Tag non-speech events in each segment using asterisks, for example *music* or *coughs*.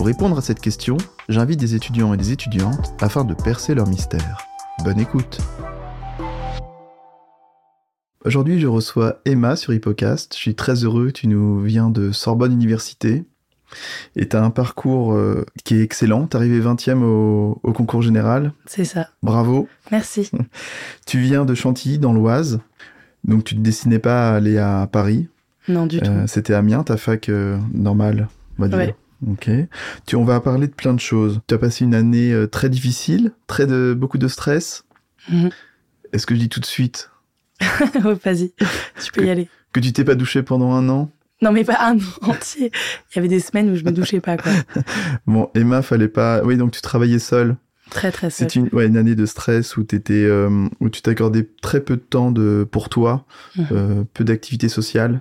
Pour répondre à cette question, j'invite des étudiants et des étudiantes afin de percer leur mystère. Bonne écoute Aujourd'hui, je reçois Emma sur Hippocast. Je suis très heureux, tu nous viens de Sorbonne Université. Et tu as un parcours euh, qui est excellent. Tu arrivé 20e au, au concours général. C'est ça. Bravo. Merci. *laughs* Tu viens de Chantilly, dans l'Oise. Donc tu ne destinais pas à aller à Paris. Non, du tout. Euh, C'était Amiens, ta fac euh, normale, on va dire. Ouais. Ok. Tu, on va parler de plein de choses. Tu as passé une année euh, très difficile, très de, beaucoup de stress. Mhm. Est-ce que je dis tout de suite *laughs* Vas-y, tu peux y aller. que tu t'es pas douché pendant un an Non, mais pas un an *laughs* entier. Il y avait des semaines où je me douchais pas, quoi. *laughs* Bon, Emma, fallait pas. Oui, donc tu travaillais seule. Très, très seul. C'est une, ouais, une année de stress où t'étais, euh, où tu t'accordais très peu de temps de pour toi, Mhm. euh, peu d'activités sociales.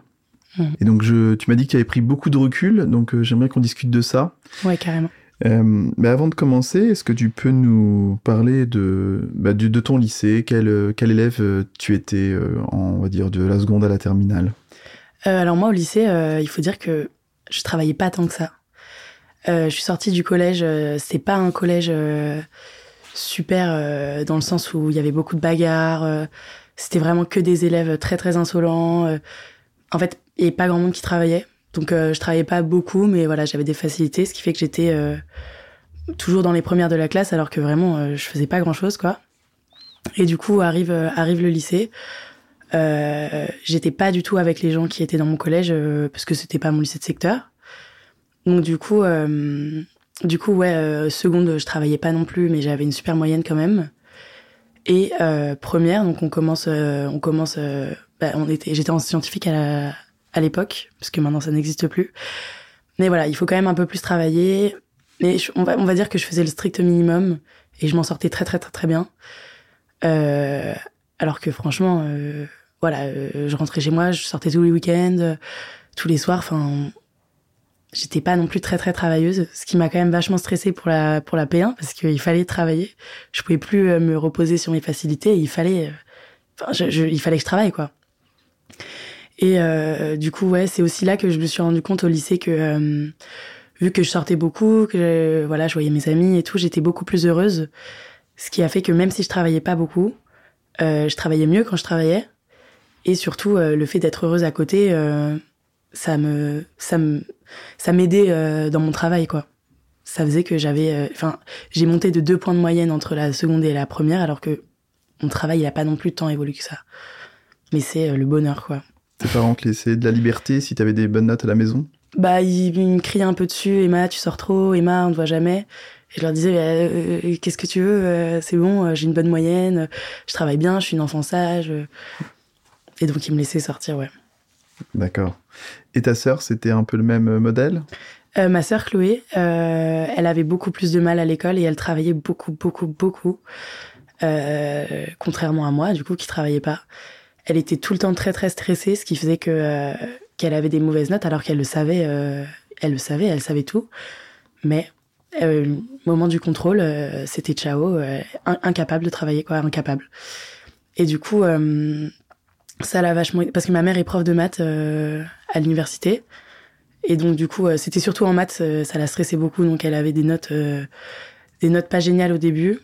Et donc je, tu m'as dit que tu avais pris beaucoup de recul, donc euh, j'aimerais qu'on discute de ça. Ouais, carrément. Euh, mais avant de commencer, est-ce que tu peux nous parler de, bah, du- de ton lycée? Quel, euh, quel élève euh, tu étais, en, on va dire, de la seconde à la terminale? Euh, alors moi, au lycée, euh, il faut dire que je travaillais pas tant que ça. Je suis sortie du collège, c'est pas un collège super dans le sens où il y avait beaucoup de bagarres. C'était vraiment que des élèves très très insolents. en fait, et pas grand monde qui travaillait. Donc euh, je travaillais pas beaucoup, mais voilà, j'avais des facilités, ce qui fait que j'étais euh, toujours dans les premières de la classe, alors que vraiment euh, je faisais pas grand chose, quoi. Et du coup arrive euh, arrive le lycée. Euh, j'étais pas du tout avec les gens qui étaient dans mon collège euh, parce que c'était pas mon lycée de secteur. Donc du coup, du coup ouais, seconde je travaillais pas non plus, mais j'avais une super moyenne quand même. Et première, donc on commence, on commence, bah, on était, j'étais en scientifique à la- à l'époque parce que maintenant ça n'existe plus. Mais voilà, il faut quand même un peu plus travailler. Mais on va, on va dire que je faisais le strict minimum et je m'en sortais très très très bien. Euh, alors que franchement, euh, voilà, euh, je rentrais chez moi, je sortais tous les week-ends, tous les soirs. Enfin, j'étais pas non plus très très travailleuse, ce qui m'a quand même vachement stressée pour la pour la P1 parce qu'il fallait travailler. Je pouvais plus me reposer sur mes facilités. Il fallait, enfin, il fallait que je travaille quoi. Et euh, du coup, ouais, c'est aussi là que je me suis rendu compte au lycée que euh, vu que je sortais beaucoup, que voilà, je voyais mes amis et tout, j'étais beaucoup plus heureuse. Ce qui a fait que même si je travaillais pas beaucoup, euh, je travaillais mieux quand je travaillais. Et surtout, euh, le fait d'être heureuse à côté, euh, ça me, ça me, ça m'aidait euh, dans mon travail, quoi. Ça faisait que j'avais, enfin, j'ai monté de deux points de moyenne entre la seconde et la première, alors que mon travail, il a pas non plus tant évolué que ça. Mais c'est le bonheur, quoi. Tes parents te laissaient de la liberté si tu avais des bonnes notes à la maison? Bah, ils, ils me criaient un peu dessus, Emma, tu sors trop, Emma, on te voit jamais. Et je leur disais, euh, euh, qu'est-ce que tu veux, euh, c'est bon, j'ai une bonne moyenne, je travaille bien, je suis une enfant sage. Et donc, ils me laissaient sortir, ouais. D'accord. Et ta sœur, c'était un peu le même modèle? Euh, ma sœur Chloé, euh, elle avait beaucoup plus de mal à l'école et elle travaillait beaucoup, beaucoup, beaucoup. Euh, contrairement à moi, du coup, qui travaillait pas. Elle était tout le temps très, très stressée, ce qui faisait que euh, qu'elle avait des mauvaises notes, alors qu'elle le savait. euh, elle le savait, elle savait tout. Mais euh, moment du contrôle, euh, c'était ciao, euh, in- incapable de travailler, quoi, incapable. Et du coup, euh, ça l'a vachement... Parce que ma mère est prof de maths à l'université. Et donc, du coup, c'était surtout en maths, ça la stressait beaucoup. Donc, elle avait des notes, des notes pas géniales au début.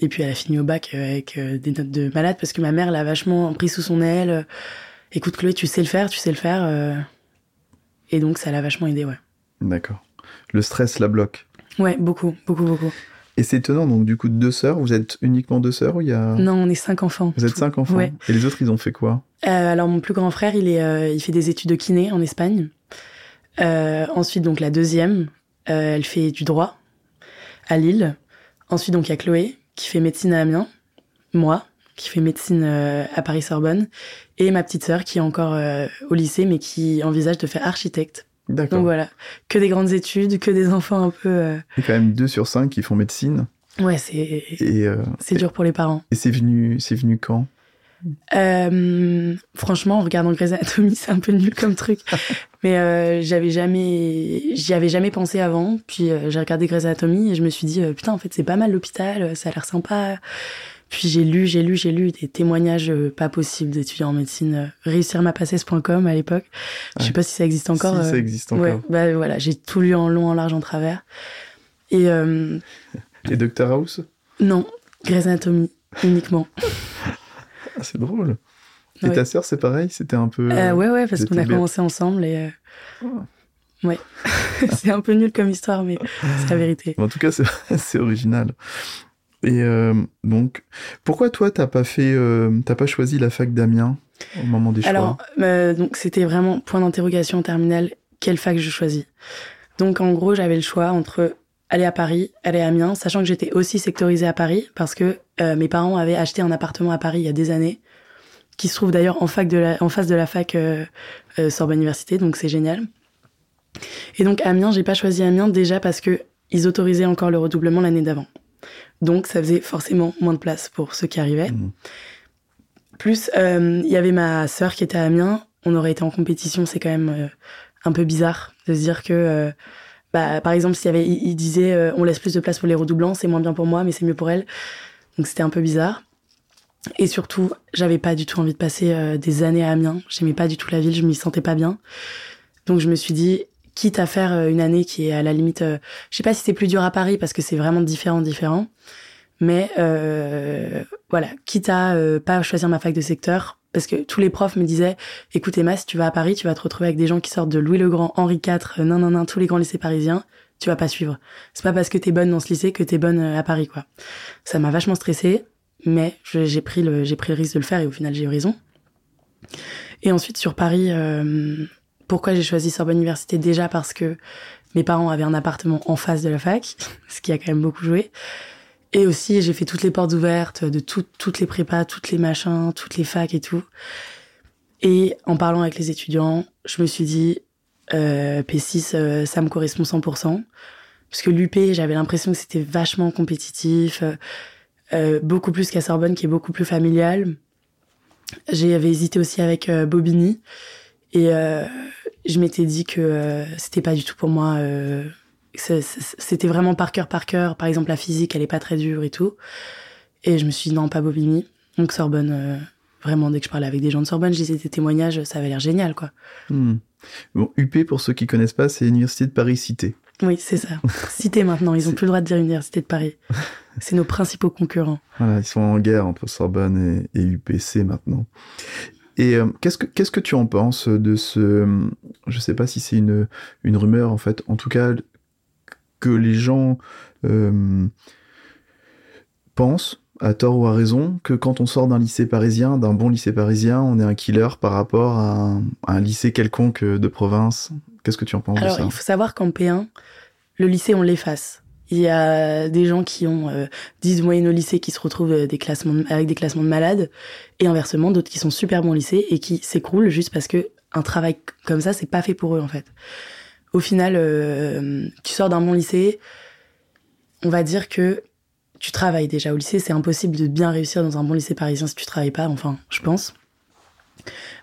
Et puis, elle a fini au bac euh, avec euh, des notes de malade parce que ma mère l'a vachement pris sous son aile. Euh, Écoute, Chloé, tu sais le faire, tu sais le faire. Et donc, ça l'a vachement aidé, ouais. D'accord. Le stress la bloque. Ouais, beaucoup, beaucoup, beaucoup. Et c'est étonnant, donc du coup, deux sœurs, vous êtes uniquement deux sœurs ou il y a... Non, on est cinq enfants. Vous êtes cinq enfants Ouais. Et les autres, ils ont fait quoi? Euh, alors mon plus grand frère, il est, euh, il fait des études de kiné en Espagne. Euh, ensuite donc la deuxième, elle fait du droit à Lille. Ensuite donc il y a Chloé qui fait médecine à Amiens, moi qui fait médecine euh, à Paris Sorbonne et ma petite sœur qui est encore euh, au lycée mais qui envisage de faire architecte. D'accord. Donc voilà, que des grandes études, que des enfants un peu. euh, Il y a quand même deux sur cinq qui font médecine. Ouais, c'est euh, c'est dur pour les parents. et c'est venu, c'est venu quand? Euh, franchement, en regardant Grey's Anatomy, c'est un peu nul comme truc. *laughs* Mais euh, j'avais jamais, j'y avais jamais pensé avant. Puis euh, j'ai regardé Grey's Anatomy et je me suis dit, putain, en fait, c'est pas mal l'hôpital, ça a l'air sympa. Puis j'ai lu, j'ai lu, j'ai lu des témoignages pas possibles d'étudiants en médecine. Réussirmapasses.com à l'époque. Je sais Ouais. pas si ça existe encore. Si, ça existe encore. Ouais, bah voilà, j'ai tout lu en long, en large, en travers. Et Et Dr House? Non, Grey's Anatomy uniquement. *laughs* Ah, C'est drôle. Et Ouais. ta sœur, c'est pareil C'était un peu. Euh, ouais, ouais, parce qu'on a commencé ensemble et. euh, Ah. Ouais. *laughs* c'est un peu nul comme histoire, mais c'est la vérité. En tout cas, c'est *laughs* c'est original. Et euh, donc, pourquoi toi, t'as pas fait, euh, t'as pas choisi la fac d'Amiens au moment des choix? Alors, euh, donc c'était vraiment point d'interrogation en terminale, quelle fac je choisis? Donc en gros, j'avais le choix entre aller à Paris, aller à Amiens, sachant que j'étais aussi sectorisée à Paris parce que euh, mes parents avaient acheté un appartement à Paris il y a des années, qui se trouve d'ailleurs en fac de la, en face de la fac euh, euh, Sorbonne Université, donc c'est génial. Et donc Amiens, j'ai pas choisi Amiens déjà parce que ils autorisaient encore le redoublement l'année d'avant. Donc ça faisait forcément moins de place pour ceux qui arrivaient. Mhm. Plus, euh, il y avait ma sœur qui était à Amiens. On aurait été en compétition, c'est quand même un peu bizarre de se dire que, bah, par exemple, s'il y avait, disait, euh, on laisse plus de place pour les redoublants, c'est moins bien pour moi, mais c'est mieux pour elle. Donc c'était un peu bizarre. Et surtout, j'avais pas du tout envie de passer euh, des années à Amiens. J'aimais pas du tout la ville, je m'y sentais pas bien. Donc je me suis dit, quitte à faire euh, une année qui est à la limite, euh, je sais pas si c'est plus dur à Paris parce que c'est vraiment différent, différent. Mais euh, voilà, quitte à pas choisir ma fac de secteur, parce que tous les profs me disaient, écoute Emma, si tu vas à Paris, tu vas te retrouver avec des gens qui sortent de Louis le Grand, Henri IV, euh, non non non, tous les grands lycées parisiens, tu vas pas suivre. C'est pas parce que t'es bonne dans ce lycée que t'es bonne euh, à Paris quoi. Ça m'a vachement stressée, mais j'ai pris le j'ai pris le risque de le faire et au final j'ai eu raison. Et ensuite sur Paris, euh, pourquoi j'ai choisi Sorbonne Université? Déjà parce que mes parents avaient un appartement en face de la fac, *laughs* ce qui a quand même beaucoup joué. Et aussi, j'ai fait toutes les portes ouvertes de tout- toutes les prépas, toutes les machins, toutes les facs et tout. Et en parlant avec les étudiants, je me suis dit, euh, P6, euh, ça me correspond 100%. Parce que l'UP, j'avais l'impression que c'était vachement compétitif, euh, euh, beaucoup plus qu'à Sorbonne, qui est beaucoup plus familial. J'avais hésité aussi avec euh, Bobigny. Et euh, je m'étais dit que c'était pas du tout pour moi. C'était vraiment par cœur par cœur. Par exemple, la physique, elle est pas très dure et tout. Et je me suis dit non, pas Bobigny. Donc Sorbonne, euh, vraiment, dès que je parlais avec des gens de Sorbonne, je disais des témoignages, ça avait l'air génial, quoi. Hmm. Bon, UP, pour ceux qui connaissent pas, c'est l'Université de Paris Cité. Oui, c'est ça. *laughs* Cité maintenant, ils ont plus le droit de dire Université de Paris. *laughs* C'est nos principaux concurrents. Voilà, ils sont en guerre entre Sorbonne et, et UPC maintenant. Et euh, qu'est-ce que qu'est-ce que tu en penses de ce je sais pas si c'est une une rumeur en fait, en tout cas que les gens euh, pensent à tort ou à raison que quand on sort d'un lycée parisien, d'un bon lycée parisien, on est un killer par rapport à un, à un lycée quelconque de province. Qu'est-ce que tu en penses Alors, de ça il faut savoir qu'en P1, le lycée, on l'efface. Il y a des gens qui ont euh, 10 moyenne au lycée qui se retrouvent euh, des classements avec des classements de malades, et inversement, d'autres qui sont super bons au lycée et qui s'écroulent juste parce que un travail comme ça, c'est pas fait pour eux, en fait. Au final, euh, tu sors d'un bon lycée, on va dire que tu travailles déjà au lycée. C'est impossible de bien réussir dans un bon lycée parisien si tu travailles pas, enfin, je pense.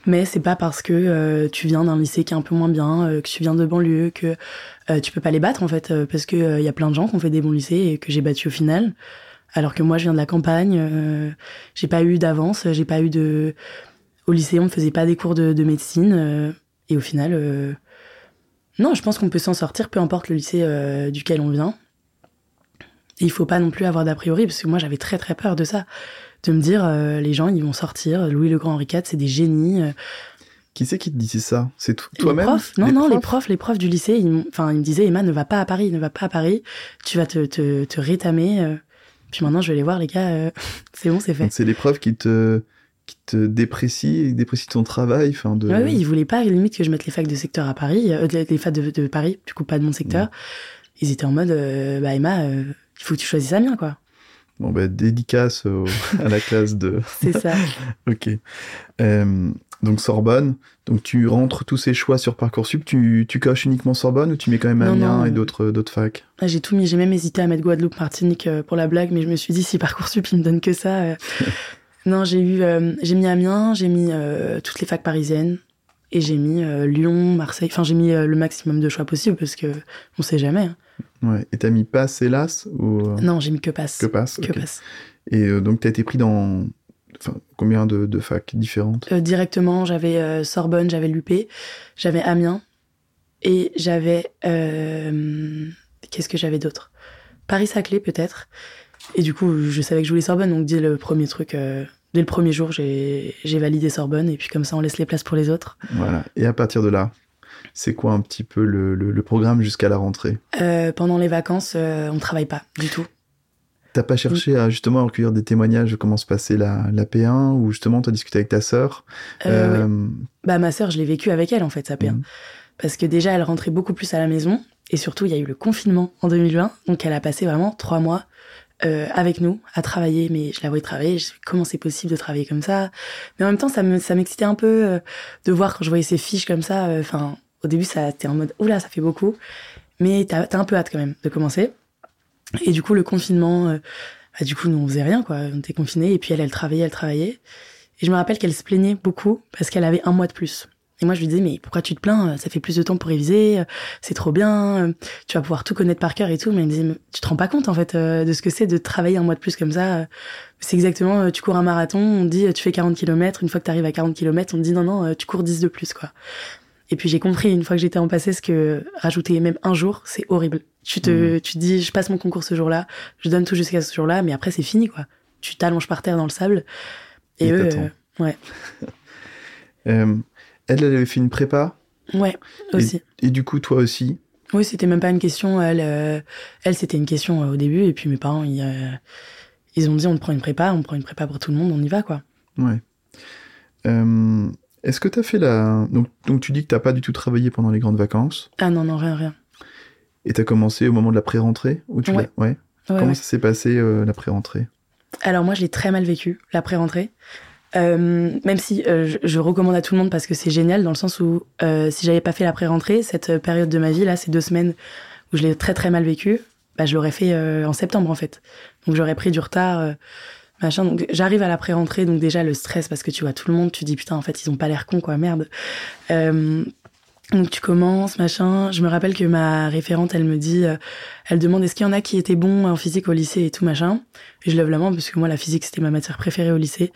Mais c'est pas parce que euh, tu viens d'un lycée qui est un peu moins bien, euh, que tu viens de banlieue, que tu peux pas les battre en fait, parce que il y a plein de gens qui ont fait des bons lycées et que j'ai battu au final. Alors que moi, je viens de la campagne, j'ai pas eu d'avance, j'ai pas eu de. Au lycée, on me faisait pas des cours de, de médecine, et au final, non, je pense qu'on peut s'en sortir, peu importe le lycée euh, duquel on vient. Et il faut pas non plus avoir d'a priori, parce que moi, j'avais très très peur de ça, de me dire euh, les gens, ils vont sortir. Louis le Grand Henri IV, c'est des génies. euh, Qui c'est qui te disait ça? C'est to- les toi-même profs? Non, non, les profs, les profs du lycée, ils, enfin, ils me disaient, Emma, ne va pas à Paris, ne va pas à Paris, tu vas te, te, te rétamer. Puis maintenant, je vais les voir, les gars, *laughs* c'est bon, c'est fait. C'est les profs qui te qui te déprécient, qui déprécient ton travail, enfin de. Ouais, oui, ils voulaient pas, limite, que je mette les facs de secteur à Paris, euh, les facs de, de Paris, du coup, pas de mon secteur. Ils étaient en mode, euh, bah, Emma, euh, il faut que tu choisisses Amiens, quoi. Bon bah dédicace au- *laughs* à la classe de. *laughs* C'est ça. *laughs* Ok. Donc Sorbonne. Donc tu rentres tous ces choix sur Parcoursup, tu, tu coches uniquement Sorbonne ou tu mets quand même Amiens et d'autres facs? Ah, J'ai tout mis, j'ai même hésité à mettre Guadeloupe, Martinique pour la blague, mais je me suis dit si Parcoursup il me donne que ça. Euh. non, j'ai eu, euh, j'ai mis Amiens, j'ai mis toutes les facs parisiennes et j'ai mis Lyon, Marseille. Enfin, j'ai mis le maximum de choix possible parce que on sait jamais. Hein. Ouais. Et t'as mis passe hélas ou Non, j'ai mis que passe. Que passe. Que passe. Et donc t'as été pris dans combien de, de facs différentes? Euh, Directement, j'avais euh, Sorbonne, j'avais l'UP, j'avais Amiens et j'avais. Euh, qu'est-ce que j'avais d'autre? Paris-Saclay, peut-être. Et du coup, je savais que je voulais Sorbonne, donc dès le premier truc, dès le premier jour, j'ai validé Sorbonne, et puis comme ça, on laisse les places pour les autres. Voilà. Et à partir de là, c'est quoi un petit peu le, le, programme jusqu'à la rentrée? Pendant les vacances, on travaille pas du tout. T'as pas cherché à justement recueillir des témoignages de comment se passait la, la P1 ou justement t'as discuté avec ta sœur? Euh, euh, Bah ma sœur, je l'ai vécu avec elle en fait sa P1 mhm. parce que déjà elle rentrait beaucoup plus à la maison et surtout il y a eu le confinement en 2020 donc elle a passé vraiment trois mois euh, avec nous à travailler mais je la voyais travailler je comment c'est possible de travailler comme ça mais en même temps ça me ça m'excitait un peu de voir quand je voyais ses fiches comme ça enfin au début ça t'es en mode oula ça fait beaucoup mais t'as as un peu hâte quand même de commencer et du coup, le confinement, euh, bah, du coup, nous, on faisait rien, quoi. On était confinés. Et puis, elle, elle travaillait, elle travaillait. Et je me rappelle qu'elle se plaignait beaucoup parce qu'elle avait un mois de plus. Et moi, je lui disais, mais pourquoi tu te plains Ça fait plus de temps pour réviser, c'est trop bien, tu vas pouvoir tout connaître par cœur et tout. Mais elle me disait, tu te rends pas compte, en fait, euh, de ce que c'est de travailler un mois de plus comme ça. C'est exactement, euh, tu cours un marathon, on dit, tu fais 40 km. Une fois que tu arrives à 40 km, on te dit, non, non, tu cours 10 de plus, quoi. Et puis j'ai compris une fois que j'étais en passé ce que rajouter même un jour, c'est horrible. Tu te, mmh. tu dis, je passe mon concours ce jour-là, je donne tout jusqu'à ce jour-là, mais après c'est fini quoi. Tu t'allonges par terre dans le sable. Et, eux, euh, ouais. *laughs* euh, elle, elle avait fait une prépa. Ouais, aussi. Et, du coup, toi aussi? Oui, c'était même pas une question. Elle, euh, elle, c'était une question euh, au début, et puis mes parents, ils, ils ont dit, on prend une prépa, on prend une prépa pour tout le monde, on y va quoi. Ouais. Est-ce que tu as fait la. Donc, donc tu dis que tu pas du tout travaillé pendant les grandes vacances Ah non, non, rien, rien. Et tu as commencé au moment de la pré-rentrée tu ouais. ouais. Comment ça s'est passé euh, la pré-rentrée? Alors moi, je l'ai très mal vécu, la pré-rentrée. Euh, même si euh, je, recommande à tout le monde parce que c'est génial dans le sens où si j'avais pas fait la pré-rentrée, cette période de ma vie là, ces deux semaines où je l'ai très très mal vécu, bah, je l'aurais fait en septembre en fait. Donc j'aurais pris du retard machin. Donc j'arrive à la pré-rentrée, donc déjà le stress parce que tu vois tout le monde, tu dis putain en fait ils ont pas l'air cons quoi, merde. Euh, donc tu commences, machin. Je me rappelle que ma référente, elle me dit, euh, elle demande est-ce qu'il y en a qui étaient bons en physique au lycée et tout machin. Et je lève la main parce que moi la physique c'était ma matière préférée au lycée.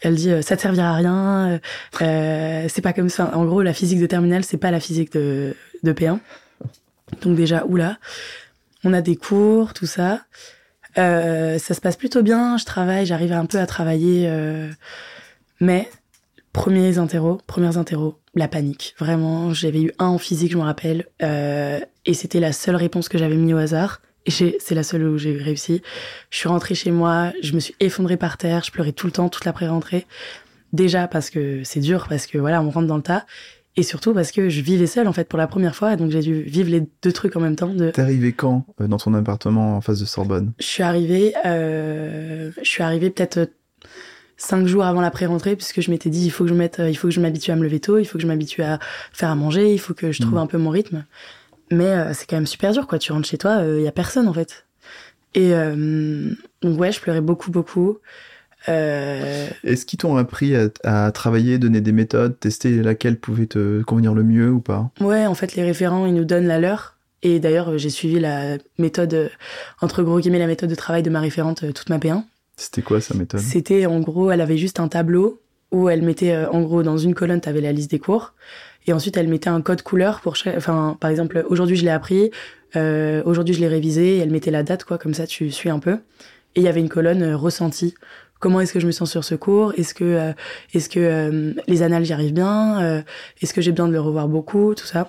Elle dit euh, ça te servira à rien, euh, c'est pas comme ça. En gros la physique de terminale c'est pas la physique de, de P1. Donc déjà oula, on a des cours, tout ça. Euh, ça se passe plutôt bien, je travaille, j'arrive un peu à travailler. Euh, mais, premiers interros, premières interros, la panique. Vraiment, j'avais eu un en physique, je me rappelle. Euh, et c'était la seule réponse que j'avais mis au hasard. Et c'est la seule où j'ai réussi. Je suis rentrée chez moi, je me suis effondrée par terre, je pleurais tout le temps, toute l'après-rentrée. Déjà parce que c'est dur, parce que voilà, on rentre dans le tas. Et surtout parce que je vivais seule en fait pour la première fois, donc j'ai dû vivre les deux trucs en même temps. De... T'es arrivé quand euh, dans ton appartement en face de Sorbonne? Je suis arrivée, euh, je suis arrivée peut-être cinq jours avant la pré-rentrée, puisque je m'étais dit il faut que je mette, il faut que je m'habitue à me lever tôt, il faut que je m'habitue à faire à manger, il faut que je trouve mm. un peu mon rythme. Mais c'est quand même super dur quoi. Tu rentres chez toi, il y a personne en fait. Et donc ouais, je pleurais beaucoup beaucoup. Euh... Est-ce qu'ils t'ont appris à, travailler, donner des méthodes, tester laquelle pouvait te convenir le mieux ou pas? Ouais, en fait, les référents, ils nous donnent la leur. Et d'ailleurs, j'ai suivi la méthode, entre gros guillemets, la méthode de travail de ma référente euh, toute ma P1. C'était quoi sa méthode C'était en gros, elle avait juste un tableau où elle mettait, euh, en gros, dans une colonne, tu avais la liste des cours. Et ensuite, elle mettait un code couleur pour chaque. Enfin, par exemple, aujourd'hui, je l'ai appris. Euh, aujourd'hui, je l'ai révisé. Et elle mettait la date, quoi. Comme ça, tu suis un peu. Et il y avait une colonne euh, ressentie comment est-ce que je me sens sur ce cours? Est-ce que, euh, est-ce que euh, les annales j'y arrive bien? Euh, Est-ce que j'ai besoin de le revoir beaucoup? Tout ça.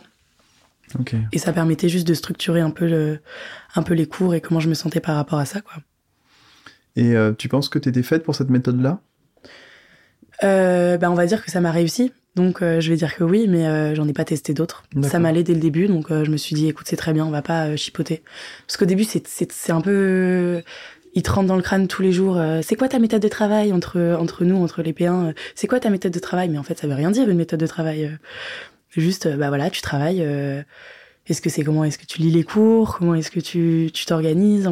Et ça permettait juste de structurer un peu, le, un peu les cours et comment je me sentais par rapport à ça. Quoi. Et tu penses que tu étais faite pour cette méthode-là? Ben, On va dire que ça m'a réussi. Donc je vais dire que oui, mais j'en ai pas testé d'autres. Ça m'allait dès le début, donc je me suis dit, écoute, c'est très bien, on va pas chipoter. Parce qu'au début, c'est, un peu ils te rentrent dans le crâne tous les jours. euh, c'est quoi ta méthode de travail entre entre nous, entre les P1 euh, C'est quoi ta méthode de travail? Mais en fait, ça veut rien dire une méthode de travail. euh. juste, euh, bah voilà, tu travailles. Euh, est-ce que c'est comment Est-ce que tu lis les cours? Comment est-ce que tu t'organises?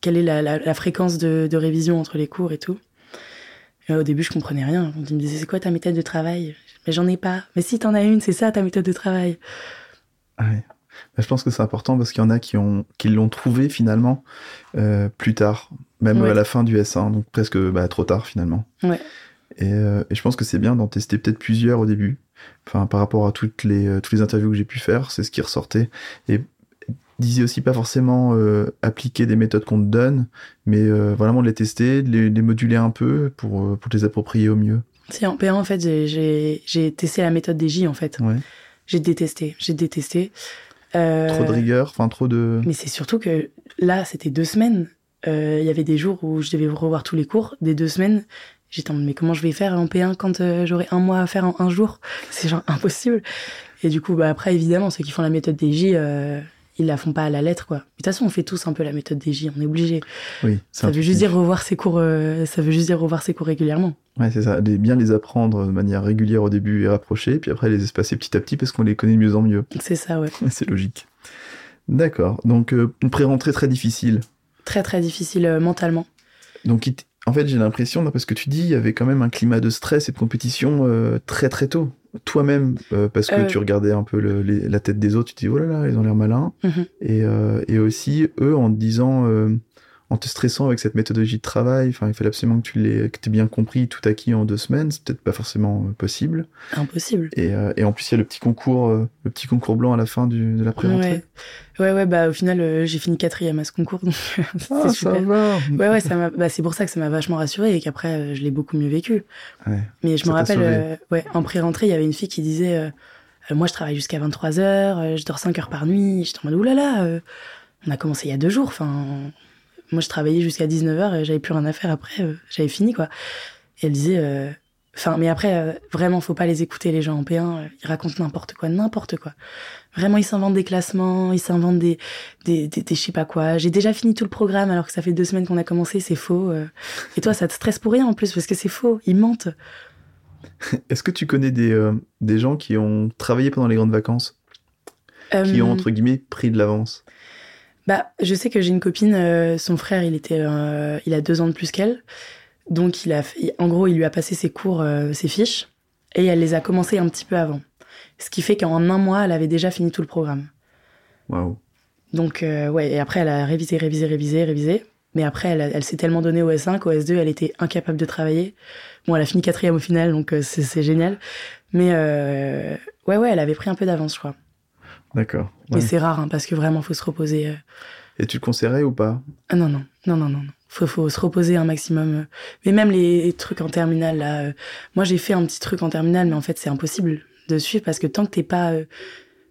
Quelle est la, la, la fréquence de, de révision entre les cours et tout? Et Au début, je comprenais rien. Ils me disaient c'est quoi ta méthode de travail? Mais j'en ai pas. Mais si t'en as une, c'est ça ta méthode de travail. Ah ouais. Bah, je pense que c'est important parce qu'il y en a qui ont qui l'ont trouvé finalement euh, plus tard, même Ouais. à la fin du S1, donc presque bah, trop tard finalement. Ouais. Et, euh, et je pense que c'est bien d'en tester peut-être plusieurs au début. Enfin, par rapport à toutes les euh, toutes les interviews que j'ai pu faire, c'est ce qui ressortait. Et disait aussi pas forcément euh, appliquer des méthodes qu'on te donne, mais euh, vraiment de les tester, de les, de les moduler un peu pour euh, pour les approprier au mieux. Si en P1, en fait, j'ai- testé la méthode des J, en fait. Ouais. J'ai détesté. J'ai détesté. Euh, Trop de rigueur, enfin trop de. Mais c'est surtout que là, c'était deux semaines. Il y avait des jours où je devais revoir tous les cours. Des deux semaines, j'étais en mode, mais comment je vais faire en P1 quand euh, j'aurai un mois à faire en un jour? C'est genre impossible. Et du coup, bah après, évidemment, ceux qui font la méthode des J, euh, ils la font pas à la lettre, quoi. De toute façon, on fait tous un peu la méthode des J. On est obligé. Oui, Ça veut juste dire revoir ses cours. euh, ça veut juste dire revoir ses cours régulièrement. Ouais, c'est ça. Les- bien les apprendre de manière régulière au début et rapprocher, puis après les espacer petit à petit parce qu'on les connaît de mieux en mieux. C'est ça, ouais. *laughs* c'est logique. D'accord. Donc, euh, une pré-rentrée très difficile. Très très difficile mentalement. Donc, en fait, j'ai l'impression, d'après ce que tu dis, il y avait quand même un climat de stress et de compétition euh, très très tôt. Toi-même, euh, parce que Euh. tu regardais un peu le- les- la tête des autres, tu te dis, oh là là, ils ont l'air malins. Mhm. Et, euh, et aussi, eux, en te disant, euh, en te stressant avec cette méthodologie de travail, enfin, il fallait absolument que tu l'aies, que aies bien compris tout acquis en deux semaines, c'est peut-être pas forcément euh, possible. Impossible. Et, euh, et en plus, il y a le petit concours, euh, le petit concours blanc à la fin du, de la pré-rentrée. Ouais. ouais, ouais, bah au final, euh, j'ai fini quatrième à ce concours, *laughs* donc Ah, ça super. va. Ouais, ouais, ça bah, c'est pour ça que ça m'a vachement rassurée et qu'après, je l'ai beaucoup mieux vécu. Ouais. Mais je Ça me rappelle, ouais, en pré-rentrée, il y avait une fille qui disait, moi, je travaille jusqu'à 23 heures, je dors 5 heures par nuit. J'étais en mode, oulala, on a commencé il y a deux jours, enfin, moi, je travaillais jusqu'à 19 heures et j'avais plus rien à faire après, euh, j'avais fini, quoi. Et elle disait, euh, enfin, mais après, euh, vraiment, faut pas les écouter, les gens en P1, euh, ils racontent n'importe quoi, n'importe quoi. Vraiment, ils s'inventent des classements, ils s'inventent des, des, des, des je sais pas quoi. J'ai déjà fini tout le programme alors que ça fait deux semaines qu'on a commencé, c'est faux. Et toi, ça te stresse pour rien en plus parce que c'est faux, ils mentent. *laughs* Est-ce que tu connais des, des gens qui ont travaillé pendant les grandes vacances, qui ont, entre guillemets, pris de l'avance? Bah, je sais que j'ai une copine, euh, son frère, il était, euh, il a deux ans de plus qu'elle, donc il a, fait- en gros, il lui a passé ses cours, euh, ses fiches, et elle les a commencées un petit peu avant. Ce qui fait qu'en un mois, elle avait déjà fini tout le programme. Waouh. Donc, euh, ouais, et après, elle a révisé, révisé, révisé, révisé. Mais après, elle, elle s'est tellement donnée au S1 qu'au S2, elle était incapable de travailler. Bon, elle a fini quatrième au final, donc euh, c'est c'est génial. Mais euh, ouais, ouais, elle avait pris un peu d'avance, je crois. D'accord. Mais Ouais. c'est rare, hein, parce que vraiment, faut se reposer. euh. Et tu le conseillerais ou pas? Ah non, non, non, non, non. Faut, faut se reposer un maximum. euh. Mais même les trucs en terminale, là. euh, moi, j'ai fait un petit truc en terminale, mais en fait, c'est impossible de suivre parce que tant que t'es pas.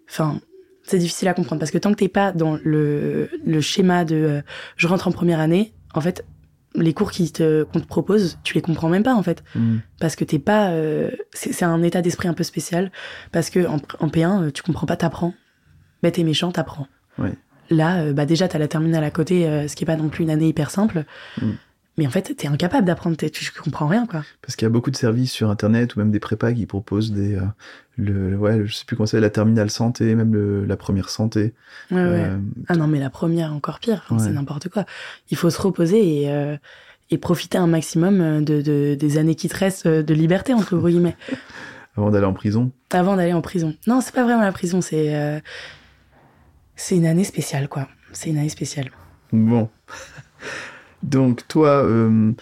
Enfin, c'est difficile à comprendre parce que tant que t'es pas dans le, le schéma de euh, je rentre en première année, en fait, les cours qui te, qu'on te propose, tu les comprends même pas, en fait. Hmm. Parce que t'es pas. euh, c'est un état d'esprit un peu spécial. Parce que en, en P1, euh, tu comprends pas, t'apprends. Bête et méchant, t'apprends. Ouais. Là, euh, bah déjà, t'as la terminale à côté, euh, ce qui est pas non plus une année hyper simple. Mm. Mais en fait, t'es incapable d'apprendre, tu comprends rien, quoi. Parce qu'il y a beaucoup de services sur Internet ou même des prépas qui proposent des. euh, le, ouais, je sais plus comment c'est, la terminale santé, même le- la première santé. Ouais, ouais. Euh, Ah non, mais la première, encore pire. Enfin, Ouais. C'est n'importe quoi. Il faut se reposer et, euh, et profiter un maximum de, de- des années qui te restent de liberté, entre guillemets, *laughs* avant d'aller en prison. avant d'aller en prison. Non, c'est pas vraiment la prison, c'est. C'est une année spéciale, quoi. C'est une année spéciale. Bon. *laughs* Donc, toi, euh,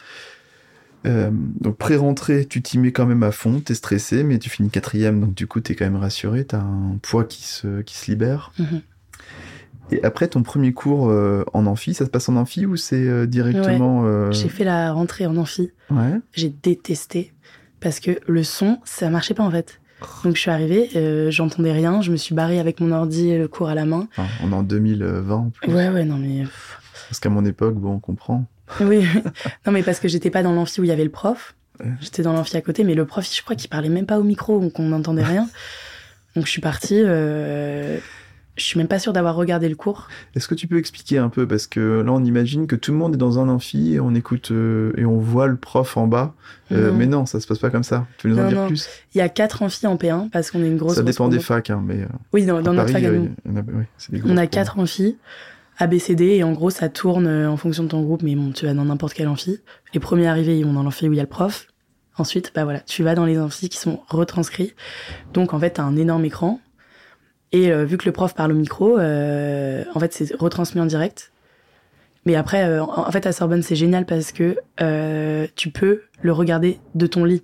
euh, donc pré-rentrée, tu t'y mets quand même à fond, t'es stressé, mais tu finis quatrième, donc du coup, t'es quand même rassuré, t'as un poids qui se, qui se libère. Mhm. Et après, ton premier cours euh, en amphi, ça se passe en amphi ou c'est euh, directement. J'ai fait la rentrée en amphi. Ouais. j'ai détesté parce que le son, ça marchait pas en fait. Donc je suis arrivée, euh, j'entendais rien, je me suis barrée avec mon ordi et le cours à la main. Enfin, on est en 2020 en plus. Ouais, ouais, non mais. Parce qu'à mon époque, bon, on comprend. Oui, *laughs* non mais parce que j'étais pas dans l'amphi où il y avait le prof. J'étais dans l'amphi à côté, mais le prof, je crois qu'il parlait même pas au micro, donc on n'entendait rien. *laughs* Donc je suis partie. euh, je suis même pas sûre d'avoir regardé le cours. Est-ce que tu peux expliquer un peu Parce que là, on imagine que tout le monde est dans un amphi et on écoute euh, et on voit le prof en bas. Euh, mais non, ça se passe pas comme ça. Tu peux nous en dire non. plus? Il y a quatre amphis en P1 parce qu'on est une grosse. Ça dépend des facs, hein, mais euh, Oui, dans, dans notre fac euh, a- On grosses a quatre amphis, A, B, C, D, et en gros, ça tourne euh, en fonction de ton groupe, mais bon, tu vas dans n'importe quel amphi. Les premiers arrivés, ils vont dans l'amphi où il y a le prof. Ensuite, bah voilà, tu vas dans les amphis qui sont retranscrits. Donc, en fait, t'as un énorme écran. Et euh, vu que le prof parle au micro, euh, en fait, c'est retransmis en direct. Mais après, euh, en fait, à Sorbonne, c'est génial parce que tu peux le regarder de ton lit.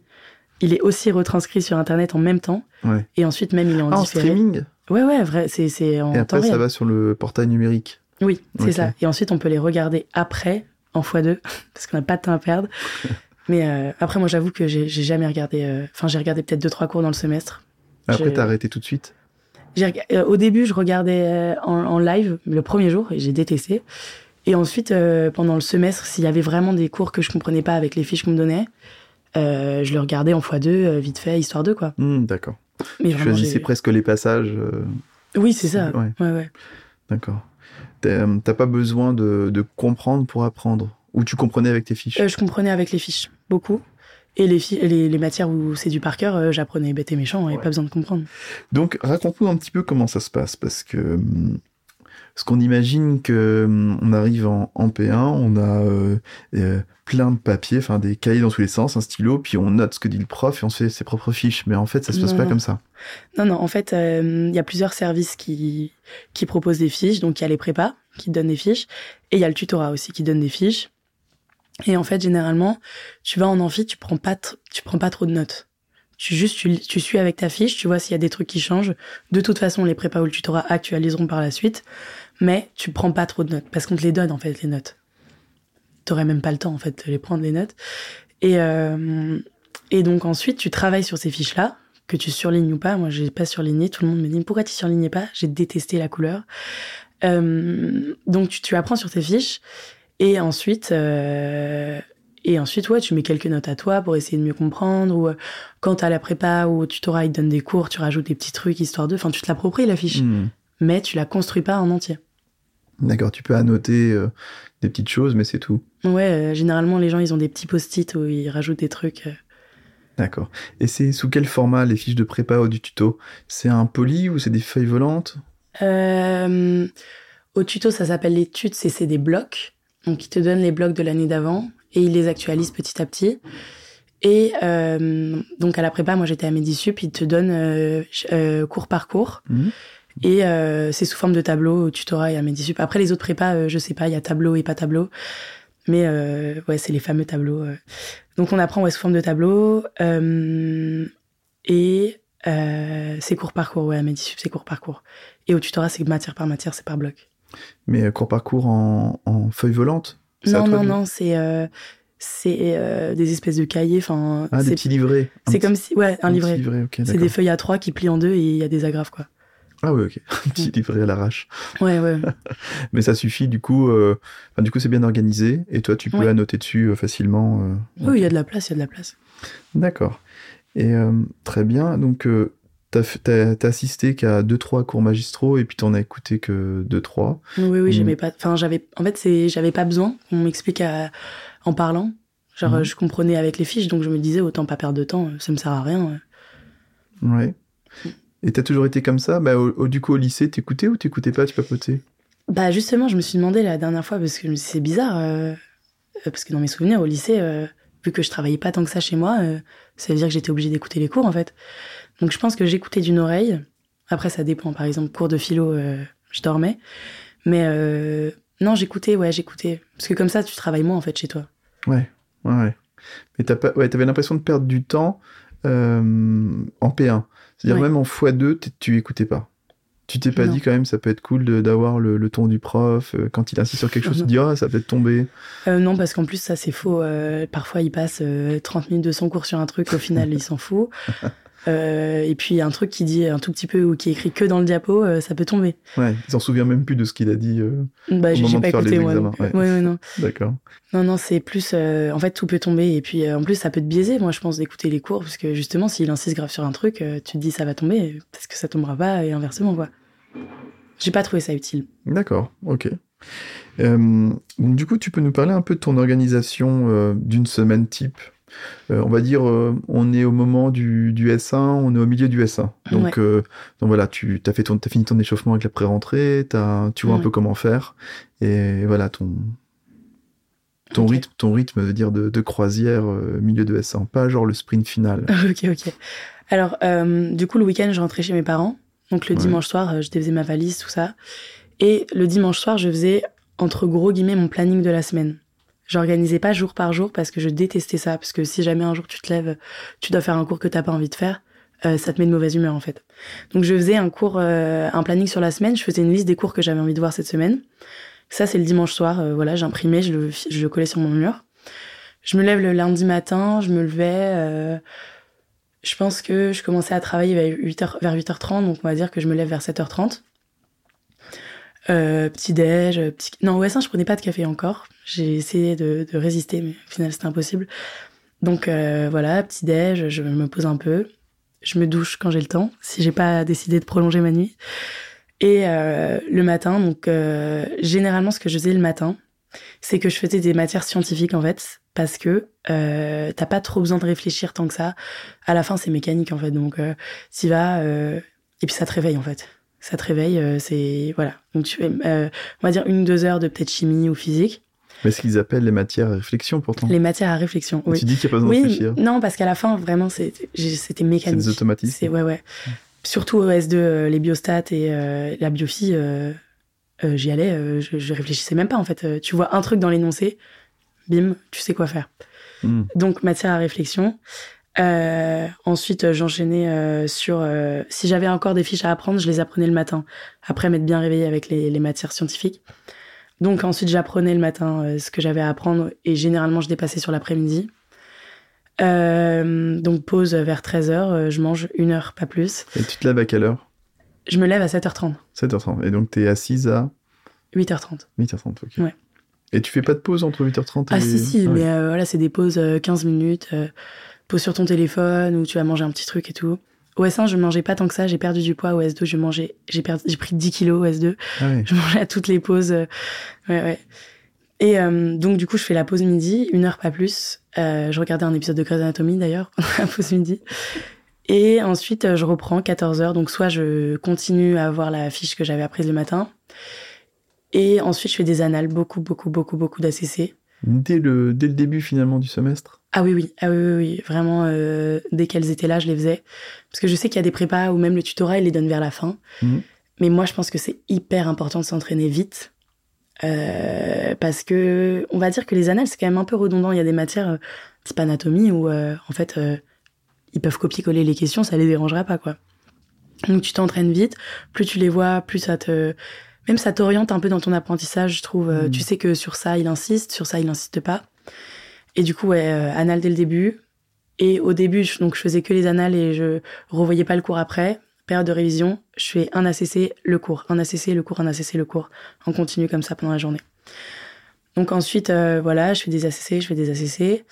Il est aussi retranscrit sur Internet en même temps. Ouais. Et ensuite, même, il est en Ah, en streaming Ouais, ouais, vrai, c'est en Et temps après, réel. ça va sur le portail numérique. Oui, c'est ça. Et ensuite, on peut les regarder après, en x2, *laughs* parce qu'on n'a pas de temps à perdre. *laughs* Mais après, moi, j'avoue que j'ai jamais regardé. Enfin, j'ai regardé peut-être deux, trois cours dans le semestre. Après, t'as arrêté tout de suite. Euh, au début, je regardais euh, en, en live le premier jour et j'ai détesté. Et ensuite, euh, pendant le semestre, s'il y avait vraiment des cours que je comprenais pas avec les fiches qu'on me donnait, euh, je le regardais en x2, euh, vite fait, histoire de quoi. Hmm, D'accord. Mais Tu choisissais presque les passages. Oui, c'est ça. Ouais. Ouais, ouais. D'accord. T'as pas besoin de, de comprendre pour apprendre? Ou tu comprenais avec tes fiches? Je comprenais avec les fiches, beaucoup. Et les, les, les matières où c'est du par cœur, euh, j'apprenais bête et méchant, et Ouais. pas besoin de comprendre. Donc, raconte-nous un petit peu comment ça se passe, parce que ce qu'on imagine que hum, on arrive en, en P1, on a euh, euh, plein de papiers, enfin des cahiers dans tous les sens, un stylo, puis on note ce que dit le prof et on se fait ses propres fiches. Mais en fait, ça se passe Non, pas non. comme ça. Non, non, en fait, euh, il y a plusieurs services qui, qui proposent des fiches. Donc, il y a les prépas qui donnent des fiches, et il y a le tutorat aussi qui donne des fiches. Et en fait, généralement, tu vas en amphi, tu prends pas, tu prends pas trop de notes. Tu juste, tu, suis avec ta fiche, tu vois s'il y a des trucs qui changent. De toute façon, les prépas ou le tutorat actualiseront par la suite, mais tu prends pas trop de notes parce qu'on te les donne en fait les notes. T'aurais même pas le temps en fait de les prendre les notes. Et euh, et donc ensuite, tu travailles sur ces fiches là que tu surlignes ou pas. Moi, j'ai pas surligné. Tout le monde me dit pourquoi tu surlignais pas? J'ai détesté la couleur. Euh, donc tu, tu apprends sur tes fiches et ensuite euh, et ensuite ouais tu mets quelques notes à toi pour essayer de mieux comprendre ou euh, quand t'as la prépa ou au tutorat ils te donnent des cours tu rajoutes des petits trucs histoire de enfin tu te l'appropries la fiche Hmm. mais tu la construis pas en entier D'accord, tu peux annoter euh, des petites choses, mais c'est tout. ouais euh, généralement les gens ils ont des petits post-it où ils rajoutent des trucs. D'accord. Et c'est sous quel format les fiches de prépa ou du tuto? C'est un poly ou c'est des feuilles volantes? Euh, au tuto ça s'appelle les tutes et c'est des blocs donc ils te donnent les blocs de l'année d'avant et ils les actualisent petit à petit et euh, donc à la prépa moi j'étais à Medisup ils te donnent euh, euh, cours par cours Mhm. Et c'est sous forme de tableau au tutorat et à Medisup. Après, les autres prépas, je sais pas, il y a tableau et pas tableau. Mais ouais, c'est les fameux tableaux. Donc on apprend ouais, sous forme de tableau. et c'est cours par cours, ouais, à Medisup, c'est cours par cours. Et au tutorat, c'est matière par matière, c'est par bloc. Mais euh, cours par cours en, en feuilles volantes C'est à Non, non, non, c'est euh, c'est euh, des espèces de cahiers. Enfin, Ah, des petits livrets. Un c'est comme si, ouais, un petit livret. livret, ok, C'est des feuilles à trois qui plient en deux et il y a des agrafes, quoi. Ah ouais, ok. *laughs* Un petit livret à l'arrache. Ouais, ouais. *laughs* Mais ça suffit, du coup, euh, enfin, du coup, c'est bien organisé et toi, tu peux Ouais. annoter dessus facilement. euh, Oui, il y a de la place, il y a de la place. D'accord. Et euh, très bien. Donc, t'as assisté qu'à deux trois cours magistraux et puis t'en as écouté que deux trois. Oui, oui, Mm. j'aimais pas. Enfin, j'avais. En fait, c'est, j'avais pas besoin qu'on m'explique à- en parlant. Genre, Mhm. euh, je comprenais avec les fiches, donc je me disais autant pas perdre de temps. Ça me sert à rien. euh. Ouais. Et t'as toujours été comme ça? Bah, au, au- Du coup, au lycée, t'écoutais ou t'écoutais pas Tu papotais? Bah justement, je me suis demandé la dernière fois parce que c'est bizarre. euh, euh, parce que dans mes souvenirs au lycée, euh, vu que je travaillais pas tant que ça chez moi, euh, ça veut dire que j'étais obligée d'écouter les cours en fait. Donc je pense que j'écoutais d'une oreille. Après, ça dépend. Par exemple, cours de philo, euh, je dormais. Mais euh, non, j'écoutais, ouais, j'écoutais. Parce que comme ça, tu travailles moins en fait chez toi. Ouais, ouais, ouais. Mais t'as pas, ouais, t'avais l'impression de perdre du temps euh, en P1. C'est-à-dire Ouais. même en x2, t'es- tu écoutais pas. Tu t'es pas Non. dit quand même, ça peut être cool d'avoir le, le ton du prof. quand il insiste sur quelque chose, tu te dis, *laughs* ah, ça va peut-être tomber. Euh, non, parce qu'en plus, ça, c'est faux. Euh, parfois, il passe euh, 30 minutes de son cours sur un truc, au final, il s'en fout. *laughs* Euh, et puis, un truc qui dit un tout petit peu ou qui est écrit que dans le diapo, euh, ça peut tomber. Ouais, il s'en souvient même plus de ce qu'il a dit. euh, Bah, Au moment j'ai de pas faire les écouté, moi. examens, ouais. ouais, ouais, non. *laughs* D'accord. non, non, c'est plus. en fait, tout peut tomber. Et puis, en plus, ça peut te biaiser, moi, je pense, d'écouter les cours. Parce que justement, s'il insiste grave sur un truc, tu te dis ça va tomber, parce que ça tombera pas, et inversement, quoi. J'ai pas trouvé ça utile. D'accord, ok. Donc, du coup, tu peux nous parler un peu de ton organisation d'une semaine type? Euh, on va dire, on est au moment du, du, S1, on est au milieu du S1. Donc, donc voilà, tu as, fait ton, as fini ton échauffement avec la pré-rentrée, tu vois un peu comment faire. Et voilà, ton, ton, rythme, ton rythme veut dire de, de croisière milieu de S1, pas genre le sprint final. *laughs* ok, ok. Alors, du coup, le week-end, je rentrais chez mes parents. Donc, le dimanche soir, je défaisais ma valise, tout ça. Et le dimanche soir, je faisais entre gros guillemets mon planning de la semaine. J'organisais pas jour par jour parce que je détestais ça. Parce que si jamais un jour tu te lèves, tu dois faire un cours que t'as pas envie de faire, euh, ça te met de mauvaise humeur en fait. Donc je faisais un cours, euh, un planning sur la semaine. Je faisais une liste des cours que j'avais envie de voir cette semaine. Ça c'est le dimanche soir. Euh, voilà, j'imprimais, je le, je le collais sur mon mur. Je me lève le lundi matin. Je me levais. je pense que je commençais à travailler vers 8h, vers 8h30. Donc on va dire que je me lève vers 7h30. Euh, petit déj, euh, petit... non ouais ça je prenais pas de café encore. J'ai essayé de, de, résister mais au final c'était impossible. Donc euh, voilà petit déj, je me pose un peu, je me douche quand j'ai le temps si j'ai pas décidé de prolonger ma nuit. Et euh, le matin donc généralement ce que je faisais le matin c'est que je faisais des matières scientifiques en fait parce que euh, t'as pas trop besoin de réfléchir tant que ça. À la fin c'est mécanique en fait donc euh, t'y vas et puis ça te réveille en fait ça te réveille, euh, c'est voilà. Donc tu fais, euh, on va dire une ou deux heures de peut-être chimie ou physique. Mais ce qu'ils appellent les matières à réflexion pourtant. Les matières à réflexion. Oui. Tu dis qu'il n'y a pas besoin de réfléchir. Non, parce qu'à la fin vraiment c'était mécanique. C'est des automatismes. C'est ouais ouais. Surtout au S2, euh, les biostats et la biophie, j'y allais, je, je, réfléchissais même pas en fait. tu vois un truc dans l'énoncé, bim, tu sais quoi faire. Hmm. Donc matière à réflexion. Euh, ensuite, j'enchaînais euh, sur euh, si j'avais encore des fiches à apprendre, je les apprenais le matin. Après m'être bien réveillée avec les, les, matières scientifiques. Donc ensuite, j'apprenais le matin euh, ce que j'avais à apprendre et généralement je dépassais sur l'après-midi. donc pause vers 13h, je mange une heure, pas plus. Et tu te lèves à quelle heure? Je me lève à 7h30. 7h30. Et donc tu es assise à 8h30. 8h30, ok. Ouais. Et tu fais pas de pause entre 8h30 et... Ah si, si, ah mais voilà, c'est des pauses 15 minutes pose sur ton téléphone ou tu vas manger un petit truc et tout. Au S1, je mangeais pas tant que ça, j'ai perdu du poids. Au S2, je mangeais, j'ai perdu, j'ai pris 10 kilos au S2. Ah Je mangeais à toutes les pauses. Euh, ouais, ouais. Et euh, donc, du coup, je fais la pause midi, une heure pas plus. Euh, je regardais un épisode de Grey's Anatomy d'ailleurs, *laughs* la pause midi. Et ensuite, je reprends 14 heures. Donc, soit je continue à voir la fiche que j'avais apprise le matin. Et ensuite, je fais des annales, beaucoup, beaucoup, beaucoup, beaucoup d'ACC. Dès le, dès le début finalement du semestre? Ah oui, oui, ah oui, oui, oui. vraiment, euh, dès qu'elles étaient là, je les faisais. Parce que je sais qu'il y a des prépas où même le tutorat, il les donne vers la fin. Mhm. Mais moi, je pense que c'est hyper important de s'entraîner vite. Euh, parce que, on va dire que les annales, c'est quand même un peu redondant. Il y a des matières euh, type anatomie où, euh, en fait, euh, ils peuvent copier-coller les questions, ça les dérangera pas, quoi. Donc, tu t'entraînes vite. Plus tu les vois, plus ça te, même ça t'oriente un peu dans ton apprentissage, je trouve. Mhm. Tu sais que sur ça, il insiste, sur ça, il insiste pas. Et du coup, ouais, euh, anal dès le début. Et au début, je, donc je faisais que les annales et je revoyais pas le cours après. Période de révision, je fais un ACC, le cours, un ACC, le cours, un ACC, le cours. On continue comme ça pendant la journée. Donc ensuite, euh, voilà, je fais des ACC, je fais des ACC.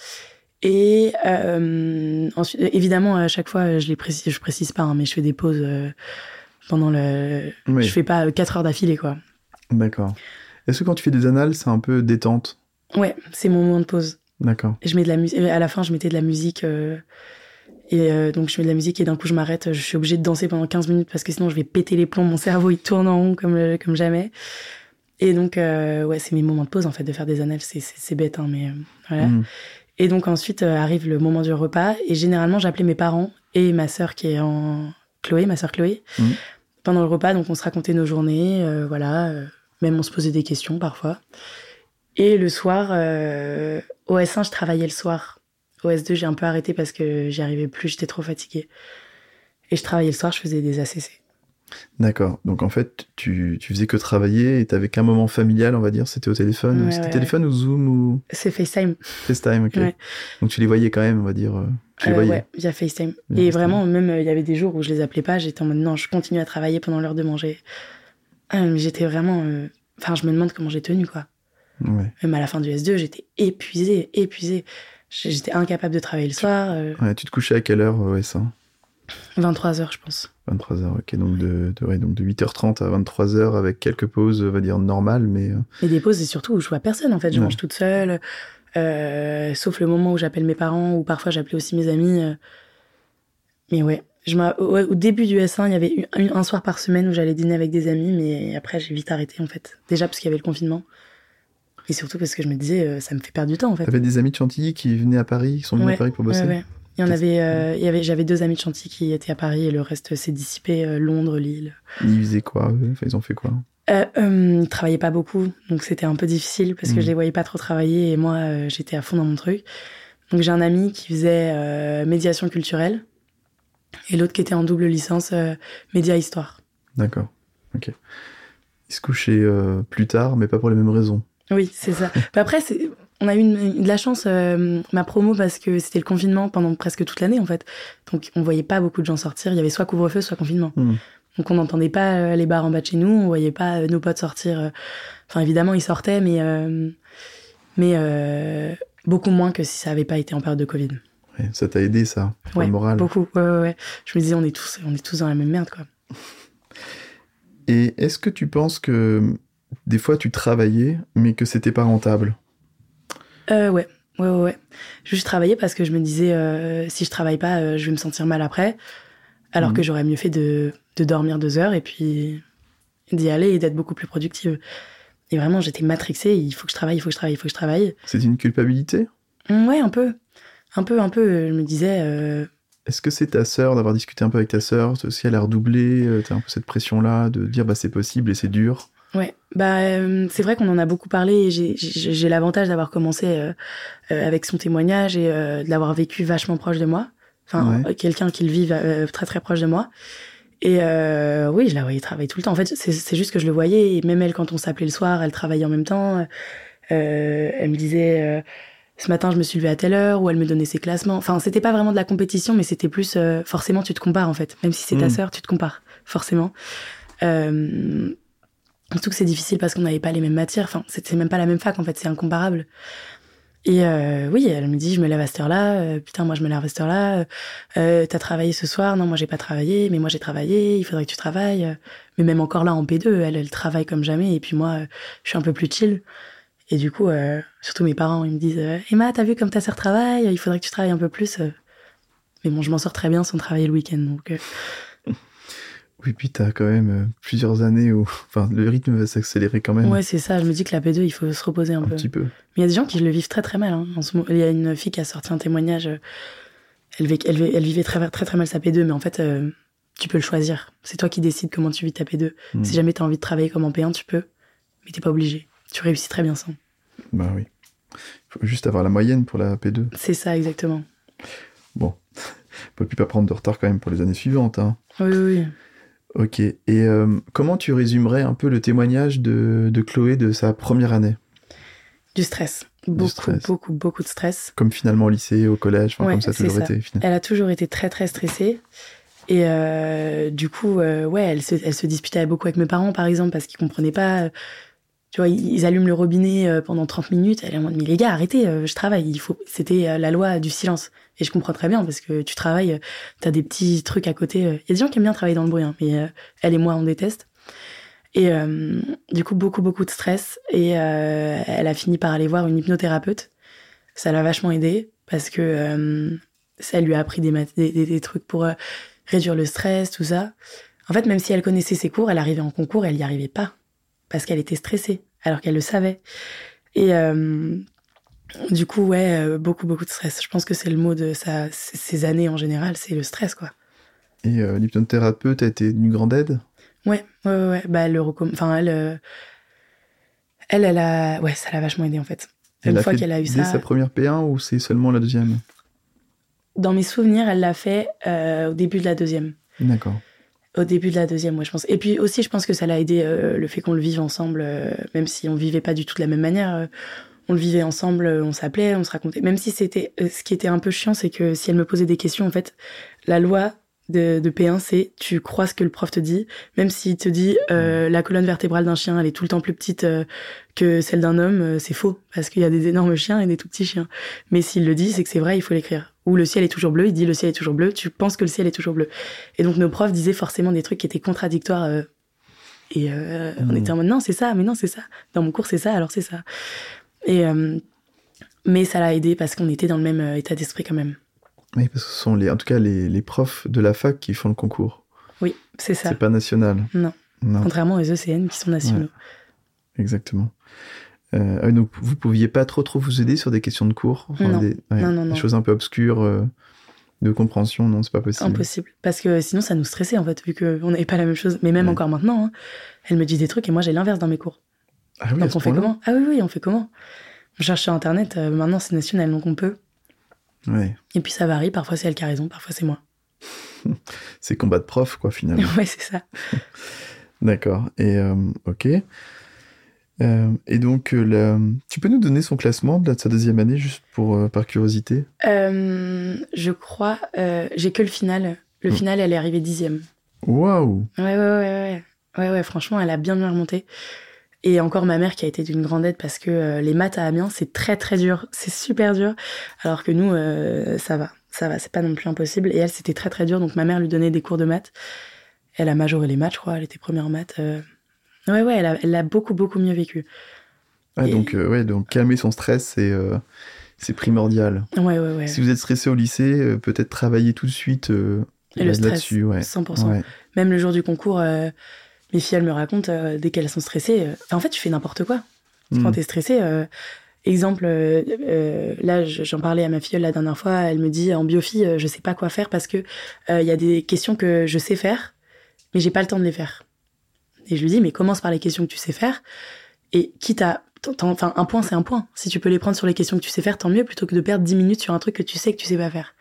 Et euh, ensuite, évidemment, à chaque fois, je les précise, je précise pas, hein, mais je fais des pauses euh, pendant le. Je fais pas 4 heures d'affilée, quoi. D'accord. Est-ce que quand tu fais des annales, c'est un peu détente? Ouais, c'est mon moment de pause. D'accord. Je mets de la musique. À la fin, je mettais de la musique. Euh, et euh, donc, je mets de la musique et d'un coup, je m'arrête. Je suis obligée de danser pendant 15 minutes parce que sinon, je vais péter les plombs. Mon cerveau, il tourne en rond comme, euh, comme jamais. Et donc, ouais, c'est mes moments de pause, en fait, de faire des annales. C'est bête, hein, mais voilà. Mm. Et donc, ensuite, arrive le moment du repas. Et généralement, j'appelais mes parents et ma sœur qui est en. Chloé, ma sœur Chloé. Mm. Pendant le repas, donc, on se racontait nos journées. voilà. même on se posait des questions parfois. Et le soir, euh, au S1, je travaillais le soir. Au S2, j'ai un peu arrêté parce que j'y arrivais plus, j'étais trop fatiguée. Et je travaillais le soir, je faisais des ACC. D'accord. Donc en fait, tu, tu faisais que travailler et t'avais qu'un moment familial, on va dire. C'était au téléphone. C'était téléphone ou Zoom ou. C'est FaceTime. FaceTime, ok. Donc tu les voyais quand même, on va dire. Euh, tu les euh, voyais. Ouais, via FaceTime. et vraiment, même il y avait des jours où je les appelais pas. J'étais en mode non, je continue à travailler pendant l'heure de manger. Ah, j'étais vraiment. Enfin, je me demande comment j'ai tenu quoi. Même à la fin du S2, j'étais épuisée, épuisée. J'étais incapable de travailler le soir. Euh. Ouais, tu te couchais à quelle heure au S1 23 heures, je pense. 23 heures, ok. Donc de, de, ouais, donc de 8h30 à 23 heures avec quelques pauses, on va dire normales, mais. euh, Et des pauses, c'est surtout où je vois personne, en fait. Je Ouais. mange toute seule. euh, sauf le moment où j'appelle mes parents, ou parfois j'appelais aussi mes amis. euh. Mais ouais. Je au début du S1, il y avait eu un, un soir par semaine où j'allais dîner avec des amis, mais après j'ai vite arrêté en fait. Déjà parce qu'il y avait le confinement. Et surtout parce que je me disais, euh, ça me fait perdre du temps en fait. T'avais des amis de Chantilly qui venaient à Paris, qui sont venus Ouais, à Paris pour bosser Ouais, ouais. Il y en avait, euh, il y avait, j'avais deux amis de Chantilly qui étaient à Paris et le reste s'est dissipé, euh, Londres, Lille. Ils faisaient quoi Enfin, ils ont fait quoi? Euh, euh, ils travaillaient pas beaucoup, donc c'était un peu difficile parce que Mhm. je les voyais pas trop travailler et moi euh, j'étais à fond dans mon truc. Donc j'ai un ami qui faisait médiation culturelle et l'autre qui était en double licence média histoire. D'accord. Ok. Ils se couchaient plus tard, mais pas pour les mêmes raisons. Oui, c'est ça. Après, c'est- on a eu une- de la chance, euh, ma promo, parce que c'était le confinement pendant presque toute l'année, en fait. Donc, on voyait pas beaucoup de gens sortir. Il y avait soit couvre-feu, soit confinement. Mhm. Donc, on n'entendait pas euh, les bars en bas de chez nous. On voyait pas euh, nos potes sortir. euh. Enfin, évidemment, ils sortaient, mais, mais beaucoup moins que si ça avait pas été en période de Covid. Ouais, ça t'a aidé, ça, pour Ouais, le moral. Beaucoup. Ouais, ouais, ouais. Je me disais, on est tous, on est tous dans la même merde, quoi. Et est-ce que tu penses que des fois tu travaillais, mais que c'était pas rentable Euh, ouais. Ouais, ouais, ouais. Juste travailler parce que je me disais, euh, si je travaille pas, euh, je vais me sentir mal après. Alors Mhm. que j'aurais mieux fait de, de dormir deux heures et puis d'y aller et d'être beaucoup plus productive. Et vraiment, j'étais matrixée. Il faut que je travaille, il faut que je travaille, il faut que je travaille. C'est une culpabilité? Hum, Ouais, un peu. Un peu, un peu. Je me disais, euh, Est-ce que c'est ta sœur, d'avoir discuté un peu avec ta sœur, si elle a redoublé, t'as un peu cette pression-là de dire bah c'est possible et c'est dur Ouais, bah euh, c'est vrai qu'on en a beaucoup parlé. et J'ai l'avantage d'avoir commencé euh, euh, avec son témoignage et euh, de l'avoir vécu vachement proche de moi. Enfin, Ouais. euh, quelqu'un qui le vive euh, très très proche de moi. Et euh, oui, je la voyais travailler tout le temps. En fait, c'est juste que je le voyais. Et même elle, quand on s'appelait le soir, elle travaillait en même temps. Euh, elle me disait euh, ce matin, je me suis levée à telle heure, ou elle me donnait ses classements. Enfin, c'était pas vraiment de la compétition, mais c'était plus euh, forcément tu te compares en fait. Même si c'est ta Mm. sœur, tu te compares forcément. Euh, Surtout que c'est difficile parce qu'on n'avait pas les mêmes matières. Enfin, c'est même pas la même fac en fait, c'est incomparable. Et euh, oui, elle me dit, je me lève à cette heure-là. euh, putain, moi je me lève à cette heure-là. Euh, euh, T'as travaillé ce soir? Non, moi j'ai pas travaillé. Mais moi j'ai travaillé. Il faudrait que tu travailles. Mais même encore là en P2, elle, elle travaille comme jamais. Et puis moi, euh, je suis un peu plus chill. Et du coup, surtout mes parents, ils me disent, Emma, t'as vu comme ta sœur travaille? Il faudrait que tu travailles un peu plus. Mais bon, je m'en sors très bien sans travailler le week-end. Donc Oui, puis t'as quand même euh, plusieurs années où *laughs* enfin, le rythme va s'accélérer quand même ouais, c'est ça. Je me dis que la P2, il faut se reposer un, un peu. petit peu. Mais il y a des gens qui le vivent très très mal. hein. En ce moment, il y a une fille qui a sorti un témoignage. euh, Elle, vi- elle, vi- elle vivait très très très mal sa P2, mais en fait, euh, tu peux le choisir. C'est toi qui décides comment tu vis ta P2. Hmm. Si jamais tu as envie de travailler comme en P1, tu peux, mais t'es pas obligé. Tu réussis très bien sans. Bah oui. Faut juste avoir la moyenne pour la P2. C'est ça exactement. Bon. *laughs* Faut plus pas prendre de retard quand même pour les années suivantes. Hein. Oui, oui. Ok. Et euh, comment tu résumerais un peu le témoignage de, de Chloé de sa première année? Du stress. Beaucoup, stress. beaucoup, beaucoup de stress. Comme finalement au lycée, au collège, enfin, Ouais, comme ça a toujours ça. été. finalement. Elle a toujours été très très stressée. Et euh, du coup, euh, ouais, elle se, elle se disputait beaucoup avec mes parents, par exemple, parce qu'ils comprenaient pas. Tu vois, ils allument le robinet pendant 30 minutes. Elle est en mode, mais les gars, arrêtez, je travaille. Il faut. C'était la loi du silence. Et je comprends très bien parce que tu travailles, euh, t'as des petits trucs à côté. euh. Il y a des gens qui aiment bien travailler dans le bruit, hein, mais euh, elle et moi, on déteste. Et du coup, beaucoup, beaucoup de stress. Et elle a fini par aller voir une hypnothérapeute. Ça l'a vachement aidé parce que ça lui a appris des, des, trucs pour réduire le stress, tout ça. En fait, même si elle connaissait ses cours, elle arrivait en concours, elle n'y arrivait pas parce qu'elle était stressée, alors qu'elle le savait. Et du coup, ouais, euh, beaucoup, beaucoup de stress. Je pense que c'est le mot de sa, ces années en général, c'est le stress, quoi. Et euh, l'hypnothérapeute a été d'une grande aide? Ouais, ouais, ouais. ouais. Bah, elle Enfin, elle, euh, elle, elle a, ouais, ça l'a vachement aidé en fait. Elle Une a fois qu'elle a eu dès ça, sa première P1 ou c'est seulement la deuxième? Dans mes souvenirs, elle l'a fait euh, au début de la deuxième. D'accord. Au début de la deuxième, ouais, je pense. Et puis aussi, je pense que ça l'a aidé le fait qu'on le vive ensemble, même si on vivait pas du tout de la même manière. On le vivait ensemble, euh, on s'appelait, on se racontait. Même si c'était, euh, ce qui était un peu chiant, c'est que si elle me posait des questions, en fait, la loi de, de P1, c'est tu crois ce que le prof te dit, même s'il te dit euh, la colonne vertébrale d'un chien, elle est tout le temps plus petite euh, que celle d'un homme, euh, c'est faux, parce qu'il y a des énormes chiens et des tout petits chiens. Mais s'il le dit, c'est que c'est vrai, il faut l'écrire. Ou le ciel est toujours bleu, il dit le ciel est toujours bleu, tu penses que le ciel est toujours bleu. Et donc nos profs disaient forcément des trucs qui étaient contradictoires. euh, et euh, on Mm. était en mode non, c'est ça, mais non, c'est ça. Dans mon cours, c'est ça, alors c'est ça. Et, euh, mais ça l'a aidé parce qu'on était dans le même euh, état d'esprit quand même. Oui, parce que ce sont les, en tout cas les, les profs de la fac qui font le concours. Oui, c'est ça. C'est pas national. Non. Non, Contrairement aux ECN qui sont nationaux. exactement. Euh, ah donc vous pouviez pas trop trop vous aider sur des questions de cours, Non. des, ouais, Non, non, des choses un peu obscures euh, de compréhension, non, c'est pas possible. Impossible. Parce que sinon, ça nous stressait, en fait, vu qu'on n'avait pas la même chose. Mais même Ouais. encore maintenant, hein, elle me dit des trucs et moi, j'ai l'inverse dans mes cours. Ah oui, donc, on fait comment? Ah oui, oui, on fait comment? On cherche sur Internet. euh, maintenant, c'est national, donc on peut. Ouais, Et puis, ça varie. Parfois, c'est elle qui a raison, parfois, c'est moi. *laughs* c'est combat de prof, quoi, finalement. *laughs* ouais, c'est ça. *laughs* D'accord. Et euh, ok. Euh, et donc, la- tu peux nous donner son classement de, sa deuxième année, juste pour par curiosité? Je crois, j'ai que le final. Le Mm. final, elle est arrivée dixième. Waouh Ouais, ouais, ouais, ouais. Ouais, ouais, franchement, elle a bien bien remonté. Et encore ma mère qui a été d'une grande aide parce que euh, les maths à Amiens, c'est très très dur. C'est super dur. Alors que nous, euh, ça va. Ça va, c'est pas non plus impossible. Et elle, c'était très très dur. Donc ma mère lui donnait des cours de maths. Elle a majoré les maths, je crois. Elle était première en maths. euh. Ouais, ouais, elle a, elle a beaucoup beaucoup mieux vécu. Ah, Et- donc, ouais, donc calmer son stress, c'est c'est primordial. Ouais, ouais, ouais. Si vous êtes stressé au lycée, peut-être travailler tout de suite Et le stress. Ouais. 100%. Ouais. Même le jour du concours, euh, mes filles, elles me racontent, euh, dès qu'elles sont stressées, euh, en fait, tu fais n'importe quoi. Mm. Quand t'es stressé, euh, exemple, là, je- j'en parlais à ma filleule la dernière fois, elle me dit, en euh, je sais pas quoi faire parce que il y a des questions que je sais faire, mais j'ai pas le temps de les faire. Et je lui dis, mais commence par les questions que tu sais faire, et quitte à... Enfin, un point, c'est un point. Si tu peux les prendre sur les questions que tu sais faire, tant mieux, plutôt que de perdre 10 minutes sur un truc que tu sais que tu sais pas faire.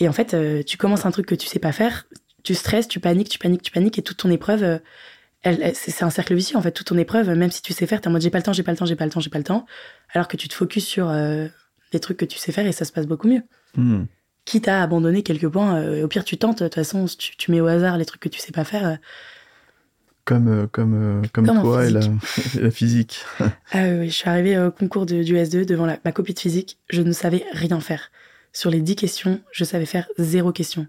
Et en fait, euh, tu commences un truc que tu sais pas faire, tu stresses, tu paniques, tu paniques, tu paniques, et toute ton épreuve, euh, c'est un cercle vicieux en fait. Toute ton épreuve, même si tu sais faire, t'es en mode j'ai pas le temps, j'ai pas le temps, j'ai pas le temps, j'ai pas le temps, alors que tu te focuses sur euh, les trucs que tu sais faire et ça se passe beaucoup mieux. Mm. Quitte à abandonner quelques points, euh, au pire tu tentes. De toute façon, tu, tu mets au hasard les trucs que tu sais pas faire. euh. Comme, comme, comme, toi et la, et *laughs* la physique. Ah oui, oui, je suis arrivée au concours de- du S2 devant la- ma copie de physique, je ne savais rien faire. Sur les 10 questions, je savais faire zéro question.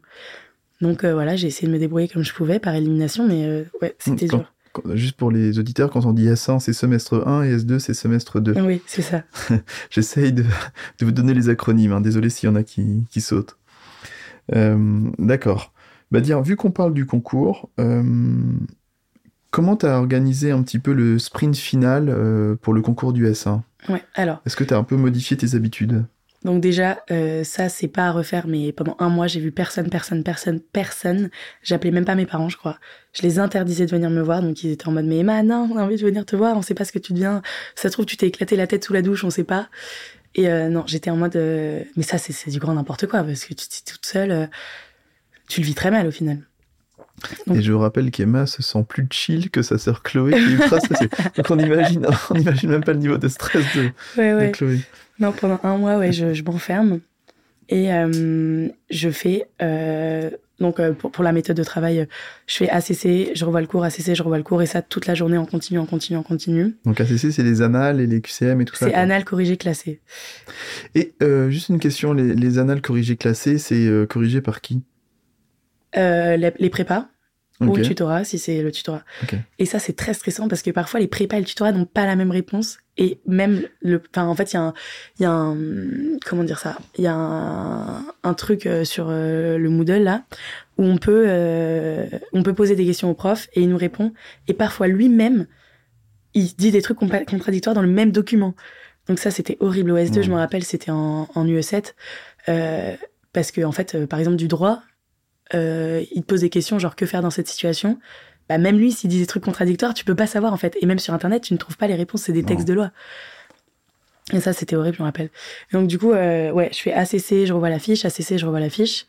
Donc euh, voilà, j'ai essayé de me débrouiller comme je pouvais par élimination, mais euh, ouais, c'était Quand- dur. quand- Juste pour les auditeurs, quand on dit S1, c'est semestre 1 et S2, c'est semestre 2. Oui, c'est ça. *laughs* J'essaye de, de vous donner les acronymes. hein. Désolé s'il y en a qui, qui sautent. Euh, D'accord. Bah dire, vu qu'on parle du concours, comment tu as organisé un petit peu le sprint final pour le concours du S1 Ouais, alors. Est-ce que tu as un peu modifié tes habitudes? Donc déjà, euh, ça, c'est pas à refaire, mais pendant un mois, j'ai vu personne, personne, personne, personne. J'appelais même pas mes parents, je crois. Je les interdisais de venir me voir, donc ils étaient en mode, mais Emma, non, on a envie de venir te voir, on sait pas ce que tu deviens. Ça se trouve, tu t'es éclaté la tête sous la douche, on sait pas. Et euh, non, j'étais en mode, euh, mais ça, c'est du grand n'importe quoi, parce que tu t'es toute seule, tu le vis très mal au final. Donc- Et je rappelle qu'Emma se sent plus chill que sa sœur Chloé qui est ultra stressée. *laughs* Donc on imagine, on imagine même pas le niveau de stress de, Ouais, de Chloé. Non, pendant un mois, ouais, je, je m'enferme. Et euh, je fais, euh, donc euh, pour, pour la méthode de travail, je fais ACC, je revois le cours, ACC, je revois le cours, et ça toute la journée en continu, en continu, en continu. Donc ACC, c'est les annales et les QCM et tout ça. C'est quoi. anal corrigé classé. Et juste une question, les, les annales corrigées classées, c'est corrigé par qui? Les, les prépas ou le tutorat, si c'est le tutorat. Ok. Et ça, c'est très stressant parce que parfois, les prépas et le tutorat n'ont pas la même réponse. Et même, le, enfin, en fait, il y a un, il y a un, comment dire ça, il y a un, un truc euh, sur euh, le Moodle, là, où on peut, euh, on peut poser des questions au prof et il nous répond. Et parfois, lui-même, il dit des trucs contradictoires dans le même document. Donc ça, c'était horrible. Au S2, Mmh. je me rappelle, c'était en, en UE7. Euh, parce que, en fait, euh, par exemple, du droit, euh, il te pose des questions genre que faire dans cette situation? Bah, même lui s'il dit des trucs contradictoires tu peux pas savoir en fait. Et même sur internet tu ne trouves pas les réponses c'est des textes de loi. Et ça c'était horrible je me rappelle. Donc du coup euh, ouais je fais ACC je revois la fiche ACC je revois la fiche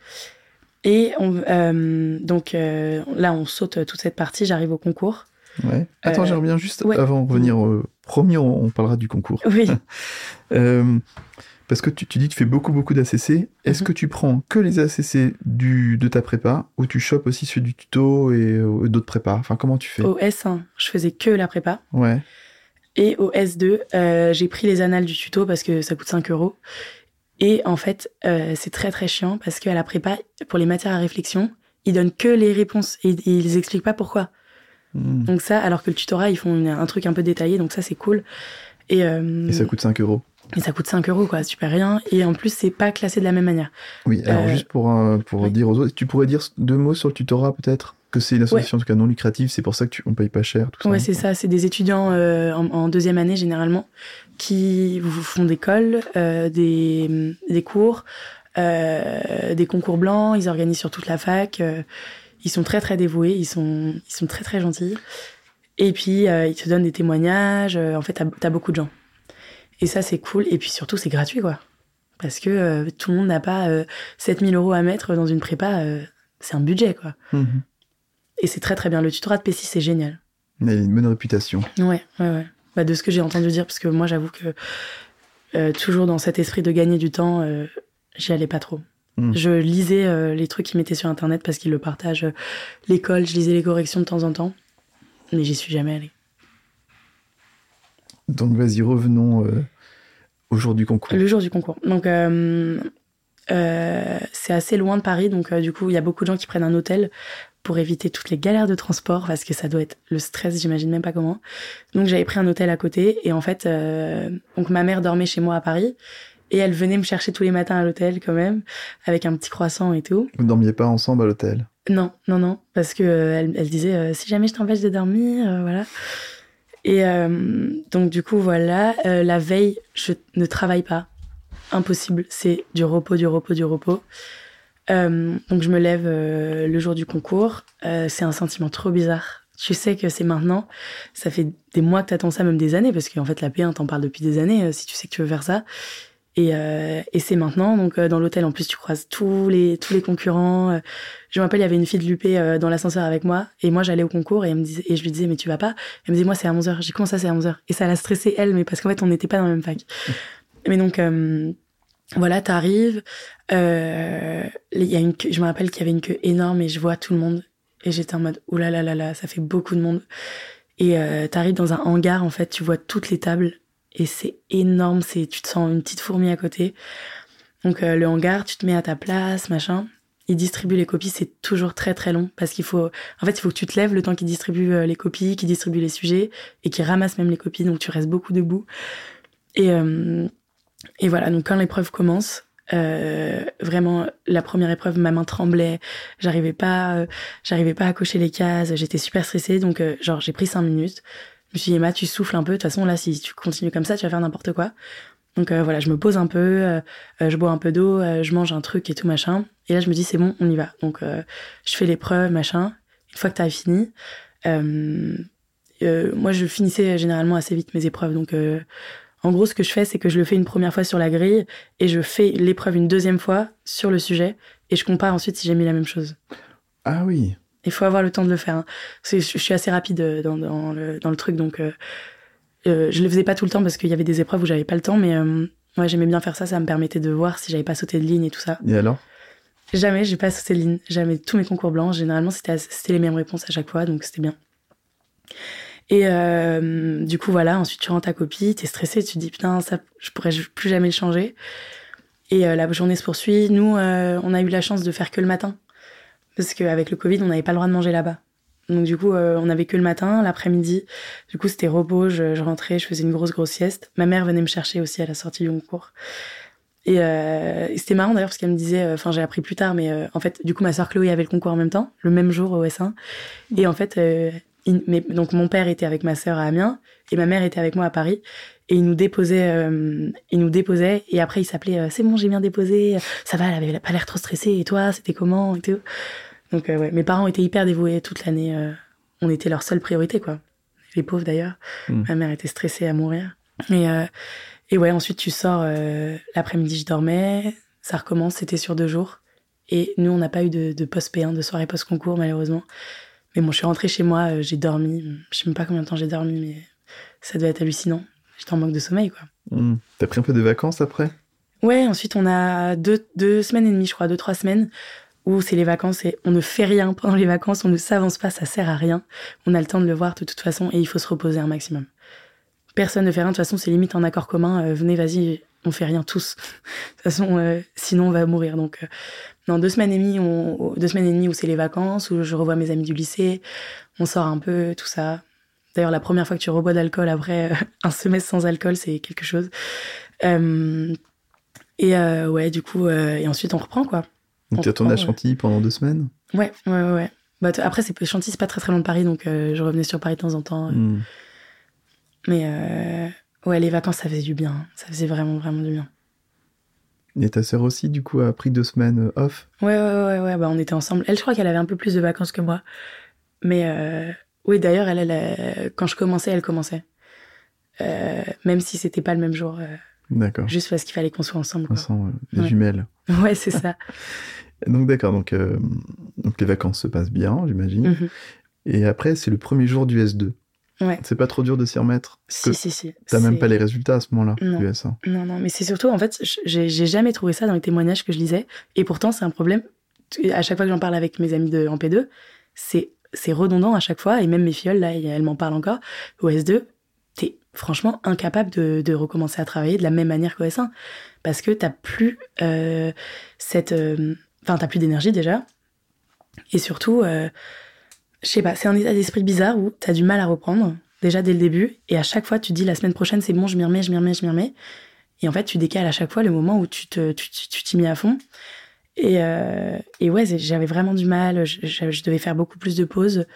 et on, euh, donc là on saute toute cette partie j'arrive au concours. Ouais. Attends, je reviens juste ouais. avant de revenir au premier, on, on parlera du concours. oui *laughs* parce que tu, tu dis que tu fais beaucoup, beaucoup d'ACC. Est-ce Mhm. que tu prends que les ACC du, de ta prépa ou tu chopes aussi ceux du tuto et euh, d'autres prépas? Enfin, comment tu fais? Au S1 je faisais que la prépa Ouais. Et au S2, euh, j'ai pris les annales du tuto parce que ça coûte 5 euros. Et en fait, euh, c'est très très chiant parce qu'à la prépa, pour les matières à réflexion, ils donnent que les réponses et, et ils expliquent pas pourquoi. Hmm. Donc ça, alors que le tutorat, ils font un truc un peu détaillé, donc ça c'est cool. Et, euh, Et ça coûte 5 euros. Et ça coûte 5 euros, quoi, super rien. Et en plus, c'est pas classé de la même manière. Oui, alors Euh, juste pour, euh, pour oui. dire aux autres, tu pourrais dire deux mots sur le tutorat peut-être? Que c'est une association en tout cas non lucrative, c'est pour ça que tu, on paye pas cher, tout ça. Ouais, c'est ça. C'est des étudiants euh, en, en deuxième année généralement qui vous font des cols, euh, des, des cours, euh, des concours blancs. Ils organisent sur toute la fac. ils sont très très dévoués. Ils sont ils sont très très gentils. Et puis euh, ils te donnent des témoignages. euh, en fait, t'as as beaucoup de gens. Et ça c'est cool. Et puis surtout c'est gratuit quoi. Parce que euh, tout le monde n'a pas euh, 7000 euros à mettre dans une prépa. euh, c'est un budget quoi. Mhm. Et c'est très très bien. Le tutorat de P6 c'est génial. Il a une bonne réputation. Ouais, ouais, ouais. Bah, de ce que j'ai entendu dire, parce que moi, j'avoue que euh, toujours dans cet esprit de gagner du temps, euh, j'y allais pas trop. Mm. Je lisais euh, les trucs qu'ils mettaient sur Internet parce qu'ils le partagent. euh, L'école, je lisais les corrections de temps en temps, mais j'y suis jamais allée. Donc vas-y, revenons euh, au jour du concours. Le jour du concours. Donc, euh, euh, c'est assez loin de Paris, donc du coup, il y a beaucoup de gens qui prennent un hôtel pour éviter toutes les galères de transport, parce que ça doit être le stress, j'imagine même pas comment. Donc, j'avais pris un hôtel à côté, et en fait, donc ma mère dormait chez moi à Paris, et elle venait me chercher tous les matins à l'hôtel quand même, avec un petit croissant et tout. Vous ne dormiez pas ensemble à l'hôtel? Non, non, non, parce que euh, elle, elle disait si jamais je t'empêche de dormir, voilà. Et euh, donc du coup voilà, euh, la veille je ne travaille pas, impossible, c'est du repos, du repos, du repos. Euh, donc je me lève le jour du concours, c'est un sentiment trop bizarre. Tu sais que c'est maintenant, ça fait des mois que t'attends ça, même des années, parce qu'en fait la P1 t'en parle depuis des années, si tu sais que tu veux faire ça. Et, euh, et c'est maintenant, donc euh, dans l'hôtel en plus tu croises tous les tous les concurrents. euh, je me rappelle, il y avait une fille de l'UP euh, dans l'ascenseur avec moi, et moi j'allais au concours et elle me disait, et je lui disais mais tu vas pas? Elle me disait moi c'est à 11h. J'ai comment ça c'est à 11h Et ça l'a stressé elle, mais parce qu'en fait on n'était pas dans la même fac. *laughs* mais donc euh, voilà, t'arrives, euh, il y a une queue, je me rappelle qu'il y avait une queue énorme et je vois tout le monde et j'étais en mode oulala là là là, ça fait beaucoup de monde. Et euh, t'arrives dans un hangar en fait, tu vois toutes les tables et c'est énorme, c'est tu te sens une petite fourmi à côté. Donc euh, le hangar, tu te mets à ta place, machin. Ils distribuent les copies, c'est toujours très très long parce qu'il faut, en fait, il faut que tu te lèves le temps qu'ils distribuent euh, les copies, qu'ils distribuent les sujets et qu'ils ramassent même les copies, donc tu restes beaucoup debout. Et euh, et voilà, donc quand l'épreuve commence, vraiment la première épreuve, ma main tremblait, j'arrivais pas, j'arrivais pas à cocher les cases, j'étais super stressée, donc genre j'ai pris cinq minutes. Je me suis dit Emma, tu souffles un peu, de toute façon là si tu continues comme ça, tu vas faire n'importe quoi. Donc euh, voilà, je me pose un peu, euh, euh, je bois un peu d'eau, je mange un truc et tout machin. Et là je me dis c'est bon, on y va. Donc je fais l'épreuve machin. Une fois que t'as fini, euh, euh, moi je finissais généralement assez vite mes épreuves, donc en gros, ce que je fais, c'est que je le fais une première fois sur la grille et je fais l'épreuve une deuxième fois sur le sujet et je compare ensuite si j'ai mis la même chose. Ah oui. Il faut avoir le temps de le faire. hein. Je je suis assez rapide euh, dans, dans, le, dans le truc, donc euh, euh, je le faisais pas tout le temps parce qu'il y avait des épreuves où j'avais pas le temps, mais euh, ouais, j'aimais bien faire ça. Ça me permettait de voir si j'avais pas sauté de ligne et tout ça. Et alors? Jamais, j'ai pas sauté de ligne. Jamais. Tous mes concours blancs, généralement, c'était c'était les mêmes réponses à chaque fois, donc c'était bien. Et euh, du coup, voilà, ensuite tu rends ta copie, t'es stressé, tu te dis putain, ça, je pourrais plus jamais le changer. Et euh, la journée se poursuit. Nous, euh, on a eu la chance de faire que le matin. Parce qu'avec le Covid, on n'avait pas le droit de manger là-bas. Donc du coup, euh, on avait que le matin, l'après-midi. Du coup, c'était repos, je, rentrais, je faisais une grosse, grosse sieste. Ma mère venait me chercher aussi à la sortie du concours. Et, euh, c'était marrant d'ailleurs parce qu'elle me disait, euh, enfin j'ai appris plus tard, mais en fait, du coup, ma soeur Chloé avait le concours en même temps, le même jour au S1. Et en fait, donc mon père était avec ma sœur à Amiens et ma mère était avec moi à Paris. Et il nous déposait, il nous déposait et après il s'appelait, c'est bon, j'ai bien déposé, ça va, elle avait pas l'air trop stressée. Et toi, c'était comment. Donc euh, ouais, mes parents étaient hyper dévoués toute l'année. euh, on était leur seule priorité quoi. Les pauvres d'ailleurs. Mm. Ma mère était stressée à mourir. Et euh, et ouais, ensuite tu sors l'après-midi, je dormais, ça recommence, c'était sur deux jours. Et nous, on n'a pas eu de, de post P1, de soirée post concours malheureusement. Mais bon, je suis rentrée chez moi, euh, j'ai dormi. Je sais même pas combien de temps j'ai dormi, mais ça devait être hallucinant. J'étais en manque de sommeil quoi. Hmm. T'as pris un peu de vacances après? Ouais, ensuite on a deux, deux semaines et demie, je crois, deux, trois semaines, où c'est les vacances et on ne fait rien pendant les vacances, on ne s'avance pas, ça sert à rien. On a le temps de le voir de toute façon et il faut se reposer un maximum. Personne ne fait rien, de toute façon c'est limite en accord commun, euh, venez, vas-y, on fait rien tous. *laughs* de toute façon, euh, sinon on va mourir. Donc, euh, deux semaines et demie, on, deux semaines et demie où c'est les vacances, où je revois mes amis du lycée, on sort un peu, tout ça. D'ailleurs, la première fois que tu rebois d'alcool après *laughs* un semestre sans alcool, c'est quelque chose. et ouais, du coup, et ensuite on reprend quoi. Donc tu as tourné à Chantilly pendant deux semaines Ouais, ouais, ouais. Bah, après, Chantilly, c'est pas très très loin de Paris, donc je revenais sur Paris de temps en temps. Hmm. Mais Ouais, les vacances, ça faisait du bien. Ça faisait vraiment, vraiment du bien. Et ta sœur aussi, du coup, a pris deux semaines euh, off? Ouais, ouais, ouais, ouais. Bah, on était ensemble. Elle, je crois qu'elle avait un peu plus de vacances que moi. Mais euh, oui, d'ailleurs, elle, elle, quand je commençais, elle commençait. Euh, même si c'était pas le même jour. d'accord. Juste parce qu'il fallait qu'on soit ensemble. Ensemble, les jumelles. Ouais, c'est ça. *laughs* donc, d'accord. Donc, donc, les vacances se passent bien, j'imagine. Mhm. Et après, c'est le premier jour du S2. C'est pas trop dur de s'y remettre? Si, si, si. T'as même pas les résultats à ce moment-là, non. Non, non, mais c'est surtout, en fait, j'ai jamais trouvé ça dans les témoignages que je lisais. Et pourtant, c'est un problème. À chaque fois que j'en parle avec mes amis de, en P2, c'est redondant à chaque fois. Et même mes filles, là, elles m'en parlent encore. Au S2, t'es franchement incapable de, de, recommencer à travailler de la même manière qu'au S1. Parce que t'as plus euh, cette. Euh, enfin, t'as plus d'énergie déjà. Et surtout. Euh, je sais pas, c'est un état d'esprit bizarre où t'as du mal à reprendre, déjà dès le début, et à chaque fois tu dis la semaine prochaine c'est bon, je m'y remets, je m'y remets, je m'y remets. Et en fait, tu décales à chaque fois le moment où tu te, tu, t'y mets à fond. Et, euh, et ouais, j'avais vraiment du mal, je, devais faire beaucoup plus de pauses.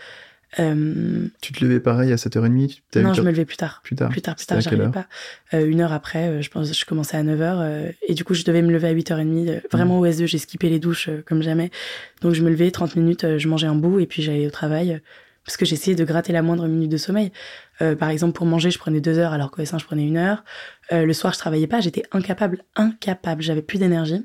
Euh, tu te levais pareil à 7h30 Non, je me levais plus tard. Plus tard Plus tard, plus tard, j'arrivais pas. Euh, une heure après, euh, je pense je commençais à 9h. et du coup, je devais me lever à 8h30. vraiment au S2, j'ai skippé les douches comme jamais. Donc, je me levais 30 minutes, je mangeais un bout et puis j'allais au travail. Parce que j'essayais de gratter la moindre minute de sommeil. par exemple, pour manger, je prenais deux heures alors qu'au S1, je prenais une heure. le soir, je travaillais pas. J'étais incapable, incapable. J'avais plus d'énergie.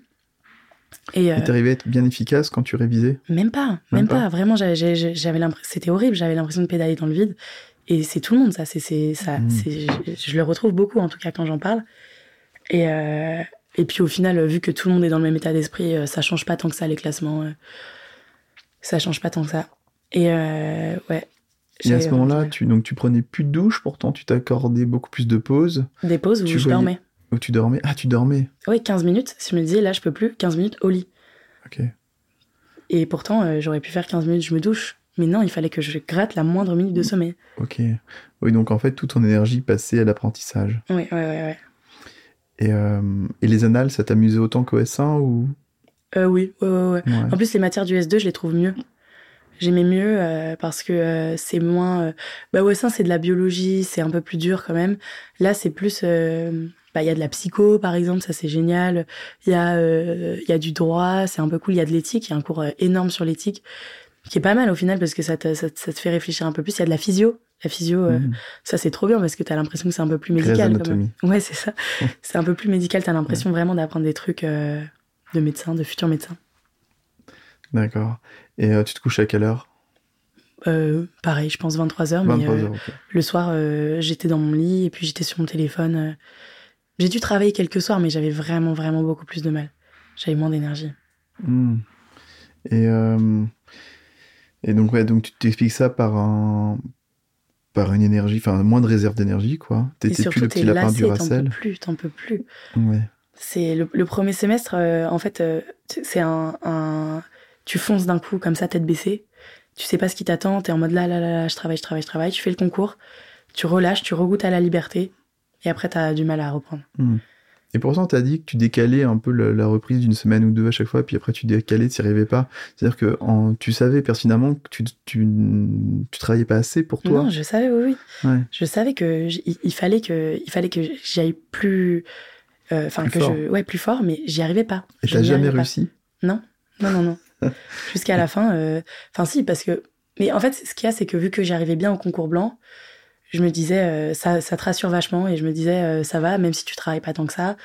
Et euh, t'arrivais à être bien efficace quand tu révisais Même pas, même, pas. Vraiment, j'avais l'impression, c'était horrible. J'avais l'impression de pédaler dans le vide. Et c'est tout le monde, ça. C'est ça. Hmm. Je, le retrouve beaucoup, en tout cas, quand j'en parle. Et, euh, et puis, au final, vu que tout le monde est dans le même état d'esprit, euh, ça change pas tant que ça, les classements. ça change pas tant que ça. Et ouais. Et à ce moment-là, tu, donc, tu prenais plus de douche, pourtant tu t'accordais beaucoup plus de pauses. Des pauses où je dormais. Où tu dormais? Ah, tu dormais Oui, 15 minutes. Si je me disais, là, je peux plus, 15 minutes au lit. Ok. Et pourtant, euh, j'aurais pu faire 15 minutes, je me douche. Mais non, il fallait que je gratte la moindre minute de sommeil. Ok. Oui, donc en fait, toute ton énergie passait à l'apprentissage. Oui, oui, oui. oui. Et, euh, et les annales, ça t'amusait autant qu'au S1 ou? Euh, Oui, ouais, ouais, ouais. En plus, les matières du S2, je les trouve mieux. J'aimais mieux euh, parce que c'est moins. bah, au S1, c'est de la biologie, c'est un peu plus dur quand même. Là, c'est plus bah, il y a de la psycho, par exemple, ça c'est génial. Il y, a, euh, y a du droit, c'est un peu cool. Il y a de l'éthique, il y a un cours euh, énorme sur l'éthique, qui est pas mal au final parce que ça te, ça, te fait réfléchir un peu plus. Il y a de la physio. La physio, euh, mmh. ça c'est trop bien parce que tu as l'impression que c'est un peu plus médical. Ouais, c'est ça. *laughs* c'est un peu plus médical. Tu as l'impression vraiment d'apprendre des trucs de médecin, de futurs médecins. D'accord. Et tu te couches à quelle heure? Pareil, je pense 23h, mais le soir, j'étais dans mon lit et puis j'étais sur mon téléphone. J'ai dû travailler quelques soirs, mais j'avais vraiment, vraiment beaucoup plus de mal. J'avais moins d'énergie. Hmm. Et, euh, et donc, ouais, donc tu t'expliques ça par un par une énergie, enfin moins de réserve d'énergie, quoi. T'étais plus le petit lapin du Racel. T'en peux plus, t'en peux plus. Ouais. C'est le, premier semestre, euh, en fait, euh, c'est un, un, tu fonces d'un coup comme ça, tête baissée. Tu sais pas ce qui t'attend. T'es en mode là, là, là, là, je travaille, je travaille, je travaille. Tu fais le concours, tu relâches, tu regoutes à la liberté. Et après, tu as du mal à reprendre. Hmm. Et pourtant, tu as dit que tu décalais un peu la, reprise d'une semaine ou deux à chaque fois, puis après tu décalais, tu n'y arrivais pas. C'est-à-dire que en, tu savais pertinemment que tu, tu, tu, travaillais pas assez pour toi. Non, je savais, oui, oui. Je savais que il, fallait que il fallait que j'aille plus, euh, enfin que fort. je, ouais, plus fort, mais j'y arrivais pas. Et t'as jamais réussi? Non, non, non, non. *laughs* Jusqu'à la fin, euh, enfin si, parce que, mais en fait, ce qu'il y a, c'est que vu que j'arrivais bien au concours blanc, je me disais, euh, ça, ça te rassure vachement et je me disais, euh, ça va, même si tu travailles pas tant que ça,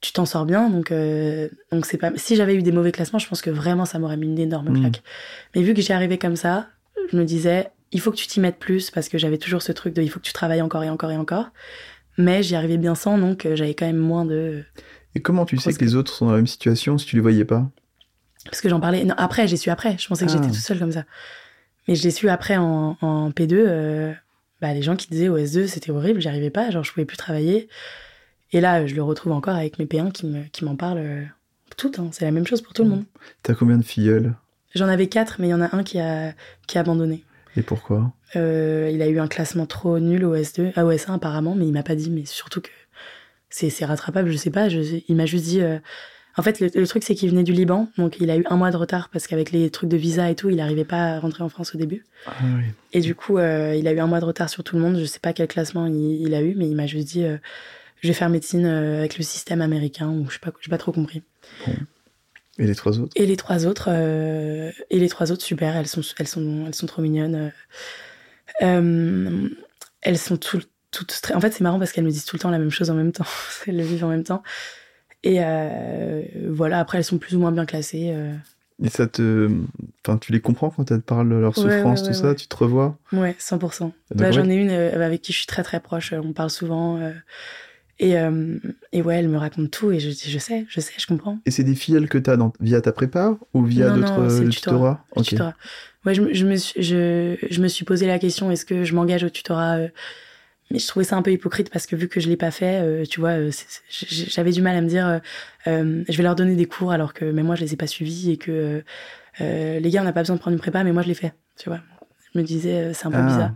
tu t'en sors bien. Donc, euh, donc c'est pas. Si j'avais eu des mauvais classements, je pense que vraiment ça m'aurait mis une énorme mmh. claque. Mais vu que j'y arrivais comme ça, je me disais, il faut que tu t'y mettes plus parce que j'avais toujours ce truc de, il faut que tu travailles encore et encore et encore. Mais j'y arrivais bien sans, donc j'avais quand même moins de. Et comment tu sais que les autres sont dans la même situation si tu les voyais pas? Parce que j'en parlais. Non, après, j'ai su après. Je pensais que j'étais ah. tout seul comme ça. Mais j'ai su après en, en P2 bah, les gens qui disaient au S2 c'était horrible, j'y arrivais pas, genre je pouvais plus travailler. Et là, je le retrouve encore avec mes P1 qui, me, qui m'en parlent euh, tout. Hein. C'est la même chose pour tout le monde. T'as combien de filleuls? J'en avais quatre, mais il y en a un qui a, qui a abandonné. Et pourquoi? Euh, il a eu un classement trop nul au S2, à OS1 apparemment, mais il m'a pas dit. Mais surtout que c'est, c'est rattrapable, je sais pas. Je, il m'a juste dit. euh, En fait, le, le truc, c'est qu'il venait du Liban, donc il a eu un mois de retard parce qu'avec les trucs de visa et tout, il n'arrivait pas à rentrer en France au début. Ah oui. Et du coup, euh, il a eu un mois de retard sur tout le monde. Je sais pas quel classement il, il a eu, mais il m'a juste dit euh, je vais faire médecine euh, avec le système américain ou je sais pas, j'ai pas trop compris. Et les trois autres? Et les trois autres, euh, et les trois autres, super. Elles sont, elles sont, elles sont trop mignonnes. Euh, elles sont tout, toutes. très- En fait, c'est marrant parce qu'elles me disent tout le temps la même chose en même temps. *laughs* elles le vivent en même temps. Et euh, voilà. Après, elles sont plus ou moins bien classées. euh. Et ça te. Enfin, tu les comprends quand elles te parlent de leur souffrance, ouais, tout ouais, ça. Tu te revois? Ouais, 100%. Donc, Là, ouais. j'en ai une euh, avec qui je suis très très proche. On parle souvent. euh, et, euh, et ouais, elle me raconte tout et je dis, je sais, je sais, je comprends. Et c'est des filleuls que t'as dans... via ta prépa ou via d'autres tutorat. tutorats? Tutorat. Ouais, je, me- je, me suis, je, je me suis posé la question est-ce que je m'engage au tutorat euh, Mais je trouvais ça un peu hypocrite parce que vu que je l'ai pas fait, euh, tu vois, euh, j'avais du mal à me dire euh, je vais leur donner des cours alors que même moi je les ai pas suivis et que euh, les gars on n'a pas besoin de prendre une prépa, mais moi je l'ai fait, tu vois. Je me disais c'est un peu Ah. bizarre.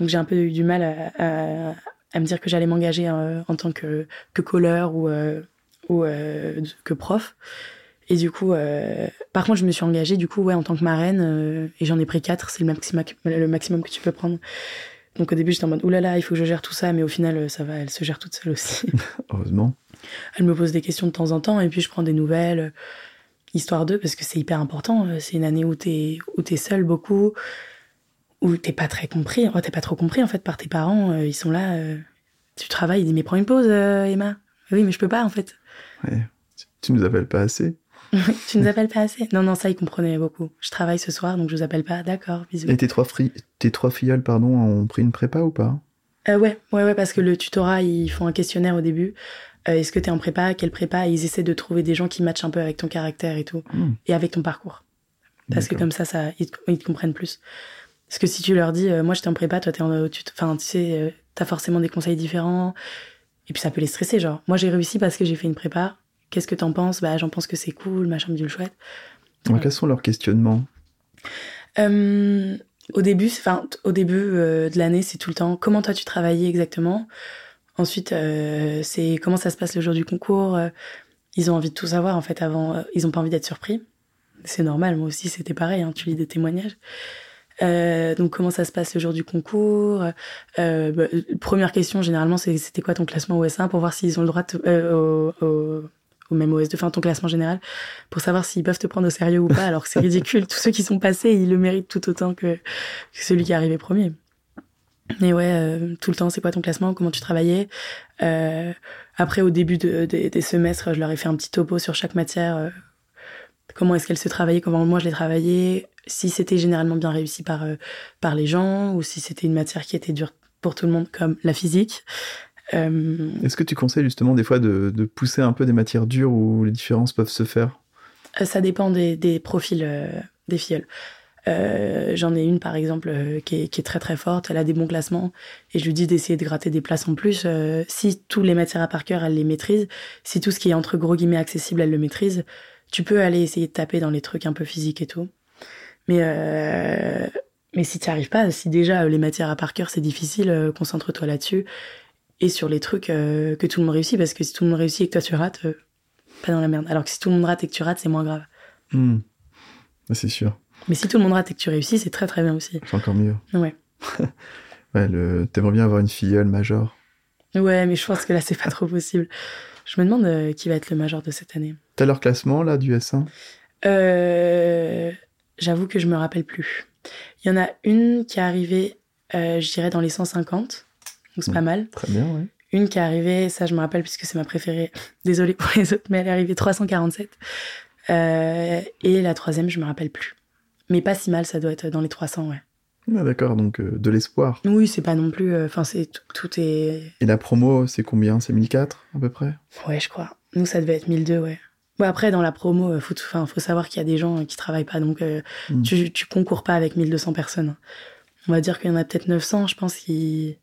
Donc j'ai un peu eu du mal à, à, à me dire que j'allais m'engager en tant que, que colleur ou, ou que prof. Et du coup, euh, par contre, je me suis engagée du coup ouais en tant que marraine euh, et j'en ai pris quatre, c'est le maximum le maximum que tu peux prendre. Donc au début, j'étais en mode oulala, il faut que je gère tout ça, mais au final, euh, ça va, elle se gère toute seule aussi. *laughs* Heureusement. elle me pose des questions de temps en temps et puis je prends des nouvelles, euh, histoire d'eux, parce que c'est hyper important. euh, C'est une année où t'es où t'es seul beaucoup, où t'es pas très compris, t'es pas trop compris en fait par tes parents. ils sont là, tu travailles, ils disent mais prends une pause, Emma. Oui, mais je peux pas en fait. Ouais. Tu- Tu nous appelles pas assez. *laughs* tu nous appelles pas assez Non, non, ça, ils comprenaient beaucoup. Je travaille ce soir, donc je vous appelle pas. D'accord, bisous. Et tes trois, fri... tes trois filleuls, pardon, ont pris une prépa ou pas? Euh, ouais, ouais, ouais, parce que le tutorat, ils font un questionnaire au début. Euh, Est-ce que t'es en prépa? Quelle prépa? Et ils essaient de trouver des gens qui matchent un peu avec ton caractère et tout, Hmm. et avec ton parcours. Parce que comme ça, ça ils, te, ils te comprennent plus. Parce que si tu leur dis, euh, moi j'étais en prépa, toi t'es en, tu, enfin, tu sais, euh, t'as forcément des conseils différents, et puis ça peut les stresser. Genre, moi j'ai réussi parce que j'ai fait une prépa. Qu'est-ce que t'en penses? Bah, j'en pense que c'est cool, machin, bidule chouette. Quels sont leurs questionnements? Euh, au début, enfin, au début euh, de l'année, c'est tout le temps comment toi tu travaillais exactement? Ensuite, euh, c'est comment ça se passe le jour du concours? ils ont envie de tout savoir en fait avant. ils ont pas envie d'être surpris. C'est normal. Moi aussi, c'était pareil. Hein, tu lis des témoignages. Donc comment ça se passe le jour du concours? Bah, Première question généralement, c'est c'était quoi ton classement OS1 pour voir s'ils ont le droit au, au, au même OS2, enfin ton classement général, pour savoir s'ils peuvent te prendre au sérieux ou pas, *laughs* alors que c'est ridicule. Tous ceux qui sont passés, ils le méritent tout autant que, que celui qui est arrivé premier. Mais ouais, euh, tout le temps, c'est quoi ton classement? Comment tu travaillais? Euh, Après, au début de- des- des semestres, je leur ai fait un petit topo sur chaque matière. euh, comment est-ce qu'elle se travaillait Comment moi je l'ai travaillé Si c'était généralement bien réussi par, par les gens ou si c'était une matière qui était dure pour tout le monde, comme la physique. Euh, Est-ce que tu conseilles justement des fois de, de pousser un peu des matières dures où les différences peuvent se faire? Euh, Ça dépend des, des profils euh, des filleuls. Euh, J'en ai une, par exemple, euh, qui, est, qui est très très forte. Elle a des bons classements. Et je lui dis d'essayer de gratter des places en plus. Euh, si tous les matières à par cœur, elle les maîtrise, si tout ce qui est entre gros guillemets accessible, elle le maîtrise, tu peux aller essayer de taper dans les trucs un peu physiques et tout. Mais, mais si tu n'y arrives pas, si déjà les matières à par cœur, c'est difficile, concentre-toi là-dessus. Et sur les trucs euh, que tout le monde réussit. Parce que si tout le monde réussit et que toi tu rates, euh, pas dans la merde. Alors que si tout le monde rate et que tu rates, c'est moins grave. Hmm. C'est sûr, Mais si tout le monde rate et que tu réussis, c'est très très bien aussi. c'est encore mieux. Ouais. *laughs* Ouais, le... T'aimerais bien avoir une filleule majeure? Ouais, mais je pense que là, c'est pas trop possible. Je me demande euh, qui va être le major de cette année. T'as leur classement là du S1 Euh, J'avoue que je me rappelle plus. Il y en a une qui est arrivée, je dirais, dans les 150. Donc c'est pas mal. Très bien, ouais. Une qui est arrivée, ça je me rappelle puisque c'est ma préférée. *laughs* Désolée pour les autres, mais elle est arrivée 347. Euh, et la troisième, je me rappelle plus. Mais pas si mal, ça doit être dans les 300, ouais. Ah, D'accord, donc euh, de l'espoir. Oui, c'est pas non plus. euh, Enfin, c'est tout, tout est. Et la promo, c'est combien? C'est 1004 à peu près? Ouais, je crois. Nous, ça devait être 1002, ouais. Bon, après, dans la promo, faut, faut savoir qu'il y a des gens qui travaillent pas, donc euh, Mm. tu, tu concours pas avec 1200 personnes. On va dire qu'il y en a peut-être 900, je pense, qui,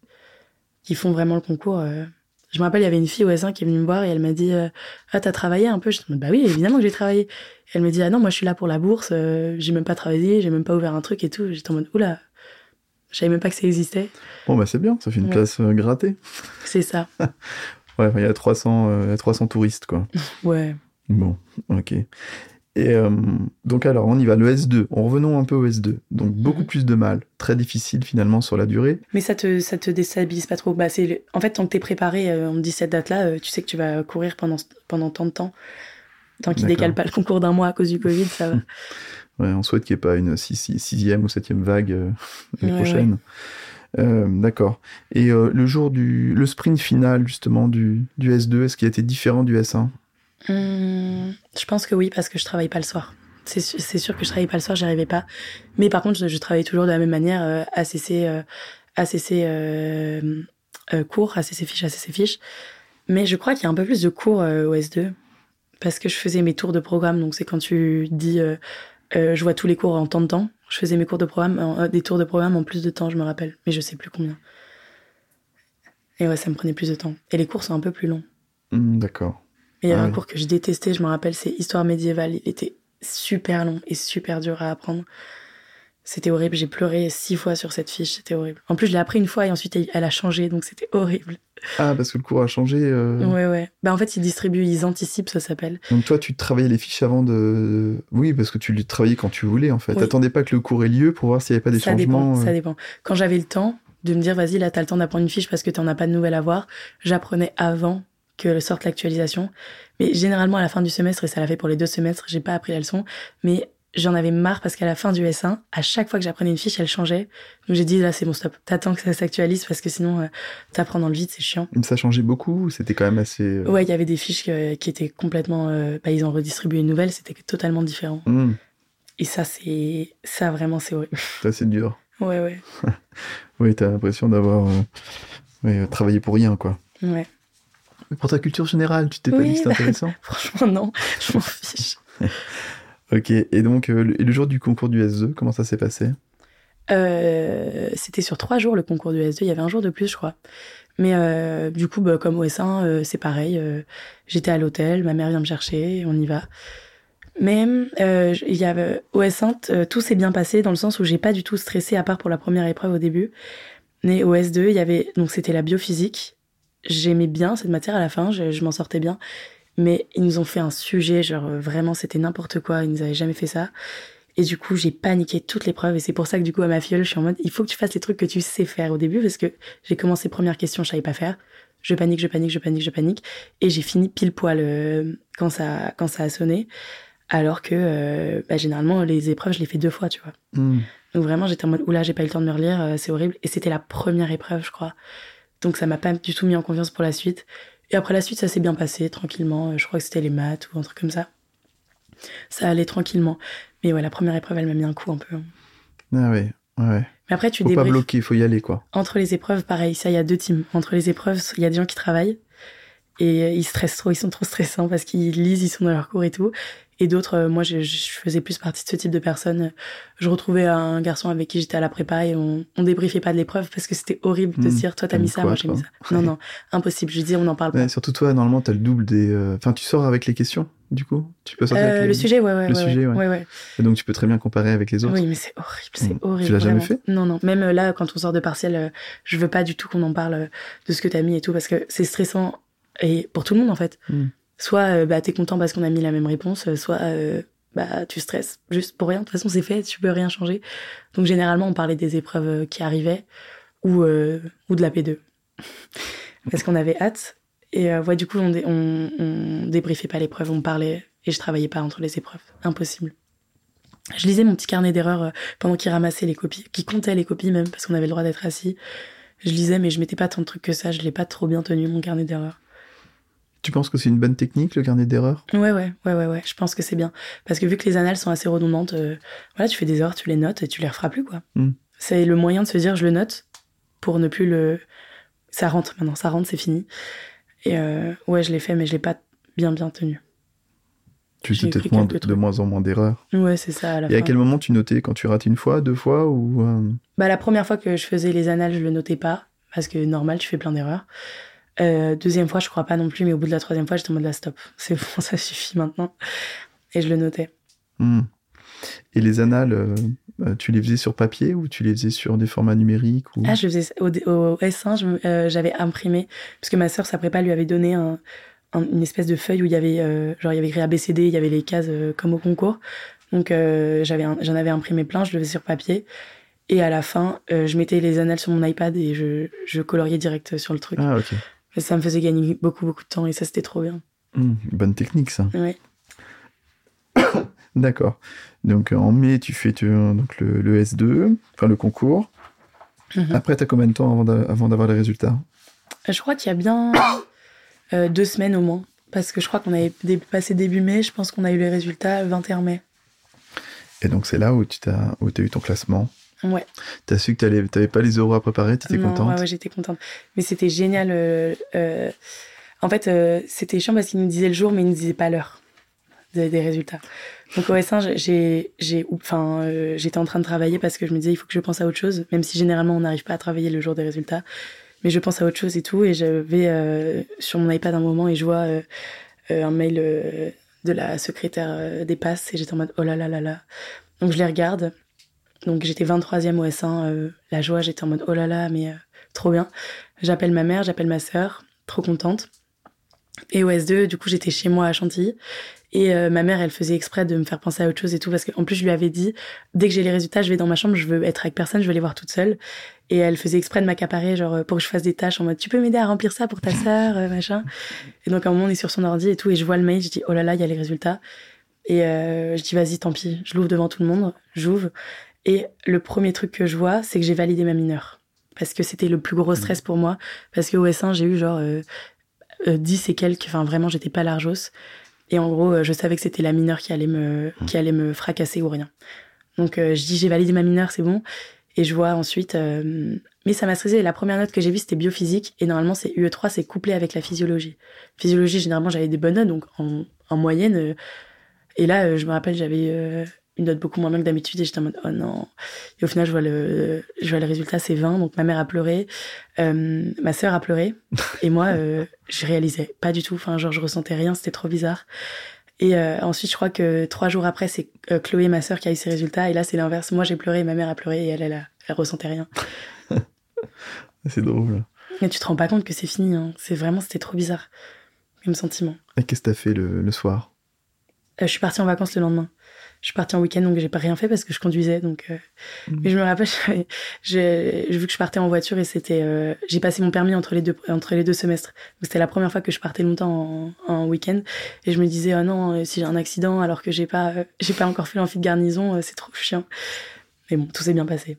qui font vraiment le concours. euh. Je me rappelle, il y avait une fille au S1 qui est venue me voir et elle m'a dit euh, Ah, t'as travaillé un peu Je dis Bah oui, évidemment que j'ai travaillé. elle me dit Ah non, moi je suis là pour la bourse, euh, j'ai même pas travaillé, j'ai même pas ouvert un truc et tout. J'étais en mode Oula, je savais même pas que ça existait. Bon, bah c'est bien, ça fait une place euh, grattée. *laughs* C'est ça. *laughs* ouais, il y a 300, 300 touristes, quoi. *laughs* ouais. Bon, ok. Et euh, donc alors, on y va, le S2. En revenons un peu au S2. Donc beaucoup mhm. plus de mal, très difficile finalement sur la durée. Mais ça te, ça te déstabilise pas trop? Bah, En fait, tant que tu es préparé, euh, on me dit cette date-là, euh, tu sais que tu vas courir pendant, pendant tant de temps. Tant qu'il décale pas le concours d'un mois à cause du Covid, ça va. *laughs* ouais, on souhaite qu'il n'y ait pas une sixième ou septième vague l'année prochaine. D'accord. Et le jour du le sprint final justement du, du S2, est-ce qu'il a été différent du S1 Hum, je pense que oui, parce que je travaille pas le soir. C'est sûr que je travaille pas le soir, j'y arrivais pas. Mais par contre, je, travaille toujours de la même manière, euh, ACC, euh, ACC euh, euh, cours, ACC fiches, ACC fiches. Mais je crois qu'il y a un peu plus de cours euh, au S2, parce que je faisais mes tours de programme. Donc c'est quand tu dis, je vois tous les cours en temps de temps. Je faisais mes cours de programme, des tours de programme en plus de temps, je me rappelle. Mais je sais plus combien. Et ouais, ça me prenait plus de temps. Et les cours sont un peu plus longs. Mmh, d'accord il y avait un cours que je détestais, je me rappelle, c'est Histoire médiévale. Il était super long et super dur à apprendre. C'était horrible, j'ai pleuré six fois sur cette fiche, c'était horrible. En plus, je l'ai appris une fois et ensuite elle a changé, donc c'était horrible. Ah, parce que le cours a changé euh... Ouais, ouais. Bah, en fait, ils distribuent, ils anticipent, ça s'appelle. Donc toi, tu travaillais les fiches avant de... Oui, parce que tu les travaillais quand tu voulais, en fait. T'attendais pas que le cours ait lieu pour voir s'il n'y avait pas des ça changements. Dépend, euh. Ça dépend. Quand j'avais le temps de me dire, vas-y, là, t'as le temps d'apprendre une fiche parce que t'en as pas de nouvelles à voir, j'apprenais avant que sorte l'actualisation. Mais généralement, à la fin du semestre, et ça l'a fait pour les deux semestres, j'ai pas appris la leçon, mais j'en avais marre parce qu'à la fin du S1, à chaque fois que j'apprenais une fiche, elle changeait. Donc j'ai dit, là, c'est bon, stop. T'attends que ça s'actualise parce que sinon, euh, t'apprends dans le vide, c'est chiant. Ça changeait beaucoup C'était quand même assez. Euh, ouais, il y avait des fiches qui étaient complètement. Euh, bah, ils ont redistribué une nouvelle, c'était totalement différent. Hmm. Et ça, c'est. Ça, vraiment, c'est horrible. *laughs* Ça, c'est dur. Ouais, ouais. *laughs* oui, t'as l'impression d'avoir travaillé pour rien, quoi. Ouais. Pour ta culture générale, tu t'es pas dit que c'était intéressant *laughs* Franchement, non, je m'en fiche. *laughs* ok, et donc, euh, le, jour du concours du S2, comment ça s'est passé? Euh, C'était sur trois jours le concours du S2, il y avait un jour de plus, je crois. Mais euh, du coup, bah, comme au S1, c'est pareil. J'étais à l'hôtel, ma mère vient me chercher, on y va. Mais il y avait, au S1, tout s'est bien passé dans le sens où j'ai pas du tout stressé, à part pour la première épreuve au début. Mais au S2, il y avait, donc c'était la biophysique j'aimais bien cette matière à la fin, je, m'en sortais bien. Mais ils nous ont fait un sujet, genre euh, vraiment c'était n'importe quoi, ils nous avaient jamais fait ça. Et du coup, j'ai paniqué toutes les preuves. Et c'est pour ça que du coup, à ma fiole, je suis en mode, il faut que tu fasses les trucs que tu sais faire au début, parce que j'ai commencé première question, je savais pas faire. Je panique, je panique, je panique, je panique. Et j'ai fini pile poil euh, quand ça, quand ça a sonné. Alors que, euh, bah, généralement, les épreuves, je les fais deux fois, tu vois. Hmm. Donc vraiment, j'étais en mode, oula, j'ai pas eu le temps de me relire, c'est horrible. Et c'était la première épreuve, je crois. Donc ça m'a pas du tout mis en confiance pour la suite. Et après la suite, ça s'est bien passé tranquillement. Euh, je crois que c'était les maths ou un truc comme ça. Ça allait tranquillement. Mais ouais, la première épreuve, elle m'a mis un coup un peu. Hein. Ah ouais, ouais. Mais après, tu faut pas bloquer, faut y aller quoi. Entre les épreuves, pareil, ça, il y a deux teams. Entre les épreuves, il y a des gens qui travaillent et euh, ils stressent trop, ils sont trop stressants parce qu'ils lisent, ils sont dans leur cours et tout. Et d'autres, euh, moi, je, faisais plus partie de ce type de personnes. Je retrouvais un garçon avec qui j'étais à la prépa et on, on débriefait pas de l'épreuve parce que c'était horrible de se hmm. dire, toi, t'as mis ça, moi, j'ai mis ça. Non, non, impossible. Je dis, on n'en parle pas. surtout toi, normalement, t'as le double des. Euh, enfin, tu sors avec les questions, du coup? Tu peux sortir avec Le sujet, ouais, ouais. Le ouais, sujet, ouais. ouais. Et donc, tu peux très bien comparer avec les autres? Oui, mais c'est horrible, c'est hmm. horrible. Tu l'as jamais fait? Non, non. Même là, quand on sort de partiel, je veux pas du tout qu'on en parle de ce que t'as mis et tout parce que c'est stressant et pour tout le monde, en fait. Hmm. Soit euh, bah, t'es content parce qu'on a mis la même réponse, soit euh, bah tu stresses juste pour rien. De toute façon, c'est fait, tu peux rien changer. Donc généralement, on parlait des épreuves euh, qui arrivaient ou euh, ou de la P2 *laughs* parce qu'on avait hâte. Et euh, ouais, du coup, on, on débriefait pas l'épreuve, on parlait et je travaillais pas entre les épreuves, impossible. Je lisais mon petit carnet d'erreurs pendant qu'il ramassait les copies, qui comptait les copies même parce qu'on avait le droit d'être assis. Je lisais, mais je mettais pas tant de trucs que ça. Je l'ai pas trop bien tenu mon carnet d'erreurs. Tu penses que c'est une bonne technique, le carnet d'erreurs? Ouais, ouais, ouais, ouais, ouais. Je pense que c'est bien. Parce que vu que les annales sont assez redondantes, euh, voilà, tu fais des erreurs, tu les notes et tu les referas plus, quoi. Hmm. C'est le moyen de se dire, je le note pour ne plus le. Ça rentre maintenant, ça rentre, c'est fini. Et euh, ouais, je l'ai fait, mais je l'ai pas bien, bien tenu. Tu fais peut-être moins de, moins en moins d'erreurs. Ouais, c'est ça. À la et à quel moment tu notais? Quand tu rates une fois, deux fois ou Bah, la première fois que je faisais les annales, je le notais pas. Parce que normal, tu fais plein d'erreurs. Deuxième fois, je crois pas non plus, mais au bout de la troisième fois, j'étais en mode la stop. *laughs* C'est bon, ça suffit maintenant. Et je le notais. Hmm. Et les annales, tu les faisais sur papier ou tu les faisais sur des formats numériques ou... Ah, je faisais au, au S1, j'avais imprimé, parce que ma sœur, sa prépa, lui avait donné un, une espèce de feuille où il y avait, genre, il y avait écrit ABCD, il y avait les cases comme au concours. Donc, j'avais, j'en avais imprimé plein, je le faisais sur papier. Et à la fin, euh, je mettais les annales sur mon iPad et je, je coloriais direct sur le truc. Ah, ça me faisait gagner beaucoup, beaucoup de temps et ça, c'était trop bien. Mmh, bonne technique, ça. Ouais. *coughs* D'accord. Donc, en mai, tu fais donc, le, S2, enfin le concours. Mmh. Après, tu as combien de temps avant d'avoir les résultats? Je crois qu'il y a bien *coughs* euh, deux semaines au moins. Parce que je crois qu'on avait passé début mai, je pense qu'on a eu les résultats 21 mai. Et donc, c'est là où tu as, où as eu ton classement? Ouais. T'as su que t'avais pas les euros à préparer, t'étais contente Ouais, j'étais contente. Mais c'était génial. Euh, euh, en fait, euh, c'était chiant parce qu'il nous disait le jour, mais il nous disait pas l'heure des, résultats. Donc au S1, j'ai, j'ai, enfin, j'étais en train de travailler parce que je me disais il faut que je pense à autre chose, même si généralement on n'arrive pas à travailler le jour des résultats. Mais je pense à autre chose et tout, et je vais sur mon iPad un moment et je vois un mail de la secrétaire des passes et j'étais en mode oh là là là là. Donc je les regarde donc j'étais 23e au S1, euh, la joie, j'étais en mode oh là là, mais euh, trop bien. J'appelle ma mère, j'appelle ma sœur, trop contente. Et au S2, du coup, j'étais chez moi à Chantilly. Et euh, ma mère, elle faisait exprès de me faire penser à autre chose et tout, parce qu'en plus, je lui avais dit, dès que j'ai les résultats, je vais dans ma chambre, je veux être avec personne, je veux les voir toute seule. Et elle faisait exprès de m'accaparer, genre, pour que je fasse des tâches en mode, tu peux m'aider à remplir ça pour ta sœur, machin. Et donc, à un moment, on est sur son ordi et tout, et je vois le mail, je dis, oh là là, il y a les résultats. Et je dis, vas-y, tant pis, je l'ouvre devant tout le monde, j'ouvre. Et le premier truc que je vois, c'est que j'ai validé ma mineure. Parce que c'était le plus gros stress pour moi. Parce qu'au S1, j'ai eu genre euh, 10 euh, et quelques. Enfin, vraiment, j'étais pas largos. Et en gros, euh, je savais que c'était la mineure qui allait me, mmh. qui allait me fracasser ou rien. Donc, euh, je dis, j'ai validé ma mineure, c'est bon. Et je vois ensuite. mais ça m'a stressé. La première note que j'ai vue, c'était biophysique. Et normalement, c'est UE3, c'est couplé avec la physiologie. Physiologie, généralement, j'avais des bonnes notes. Donc, en, en moyenne. et là, je me rappelle, j'avais une note beaucoup moins bien que d'habitude et j'étais en mode oh non. Et au final je vois le je vois le résultat c'est 20 donc ma mère a pleuré euh, ma sœur a pleuré et moi euh, je réalisais pas du tout. Enfin genre je ressentais rien c'était trop bizarre. Et euh, ensuite je crois que trois jours après c'est euh, Chloé ma sœur qui a eu ses résultats et là c'est l'inverse. Moi j'ai pleuré ma mère a pleuré et elle elle, elle, ressentait rien. *laughs* C'est drôle mais tu te rends pas compte que c'est fini hein. c'est vraiment c'était trop bizarre même sentiment. Et qu'est-ce que t'as fait le, le soir? Je suis partie en vacances le lendemain je suis partie en week-end donc j'ai pas rien fait parce que je conduisais donc euh... Mmh. mais je me rappelle *laughs* j'ai vu que je partais en voiture et c'était euh... j'ai passé mon permis entre les deux entre les deux semestres. C'était la première fois que je partais longtemps en, en week-end et je me disais oh non euh, si j'ai un accident alors que j'ai pas euh, j'ai pas encore fait l'amphi de garnison euh, c'est trop chiant. Mais bon tout s'est bien passé.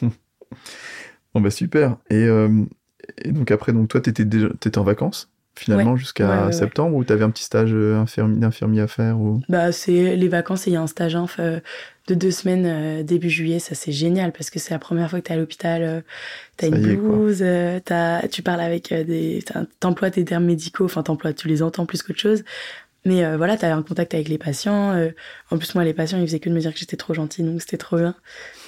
*laughs* Bon bah super. Et, et donc après donc toi t'étais déjà t'étais en vacances? Finalement jusqu'à septembre ou tu avais un petit stage euh, d'infirmier à faire ou... Bah c'est les vacances et il y a un stage inf euh, de deux semaines euh, début juillet, ça c'est génial parce que c'est la première fois que tu es à l'hôpital, tu as une blouse, as, tu parles avec des t'emploies tes termes médicaux, enfin t'emploies tu les entends plus qu'autre chose. Mais voilà, tu un contact avec les patients. en plus moi les patients, ils faisaient que de me dire que j'étais trop gentille donc c'était trop bien.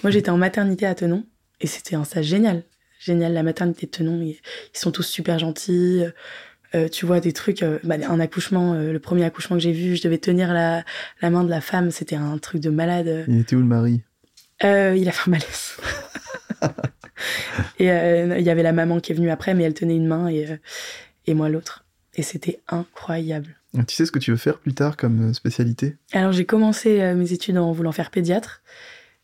Moi j'étais en maternité à Tenon et c'était un stage génial. Génial la maternité de Tenon, ils, ils sont tous super gentils. Euh, tu vois des trucs, euh, bah, un accouchement, euh, le premier accouchement que j'ai vu, je devais tenir la, la main de la femme, c'était un truc de malade. Il était où le mari? Il a fait un malaise. *laughs* et il y avait la maman qui est venue après, mais elle tenait une main et, et moi l'autre. Et c'était incroyable. Tu sais ce que tu veux faire plus tard comme spécialité? Alors j'ai commencé mes études en voulant faire pédiatre.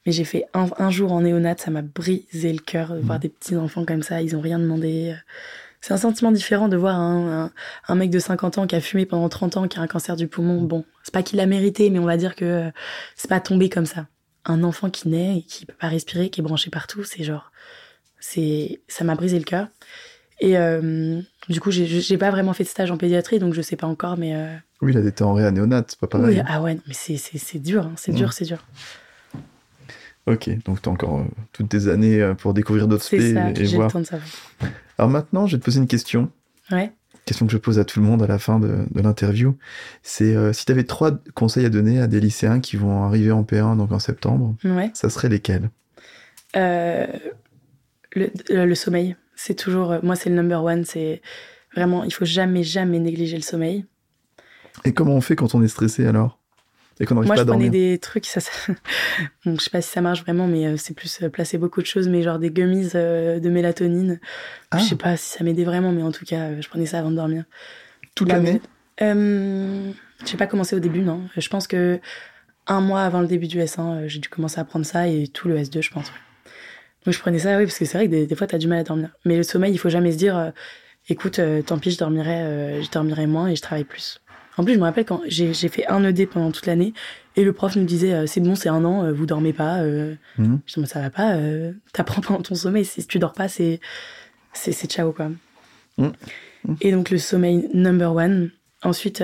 Mais j'ai fait un, un, jour en néonat, ça m'a brisé le cœur de voir mmh. des petits enfants comme ça, ils ont rien demandé. C'est un sentiment différent de voir un, un, mec de 50 ans qui a fumé pendant 30 ans, qui a un cancer du poumon. Bon, c'est pas qu'il l'a mérité, mais on va dire que euh, c'est pas tombé comme ça. Un enfant qui naît et qui peut pas respirer, qui est branché partout, c'est genre, c'est, ça m'a brisé le cœur. Et euh, du coup, j'ai pas vraiment fait de stage en pédiatrie, donc je sais pas encore, mais. Euh... Oui, il a été en réa néonat, c'est pas pareil. Oui, ah ouais, mais c'est dur, hein, c'est dur, c'est dur. Ok, donc tu as encore euh, toutes tes années euh, pour découvrir d'autres spé et, et voir. Le temps de Alors maintenant, je vais te poser une question. Ouais. Question que je pose à tout le monde à la fin de, de l'interview. C'est euh, si tu avais trois conseils à donner à des lycéens qui vont arriver en P1, donc en septembre, ouais. ça serait lesquels? Euh, le, le, sommeil. C'est toujours, moi, c'est le number one. C'est Vraiment, il faut jamais, jamais négliger le sommeil. Et comment on fait quand on est stressé alors? Et qu'on n'arrive Moi, je prenais des trucs, ça, ça... *laughs* bon, je sais pas si ça marche vraiment, mais euh, c'est plus euh, placer beaucoup de choses, mais genre des gummies euh, de mélatonine. Ah. Je sais pas si ça m'aidait vraiment, mais en tout cas, je prenais ça avant de dormir. toute l'année Euh, j'ai pas commencé au début, non. Je pense que un mois avant le début du S1, euh, j'ai dû commencer à prendre ça et tout le S2, je pense. ouais. Donc je prenais ça, oui, parce que c'est vrai que des, des fois, t'as du mal à dormir. Mais le sommeil, il faut jamais se dire, euh, écoute, euh, tant pis, je dormirai, euh, je dormirai moins et je travaille plus. En plus, je me rappelle quand j'ai fait un ED pendant toute l'année et le prof nous disait, euh, c'est bon, c'est un an, euh, vous dormez pas. Euh, Mhm. Je dis, mais ça va pas, euh, t'apprends pendant ton sommeil. Si tu dors pas, c'est c'est ciao, quoi. Mhm. Et donc, le sommeil number one. Ensuite,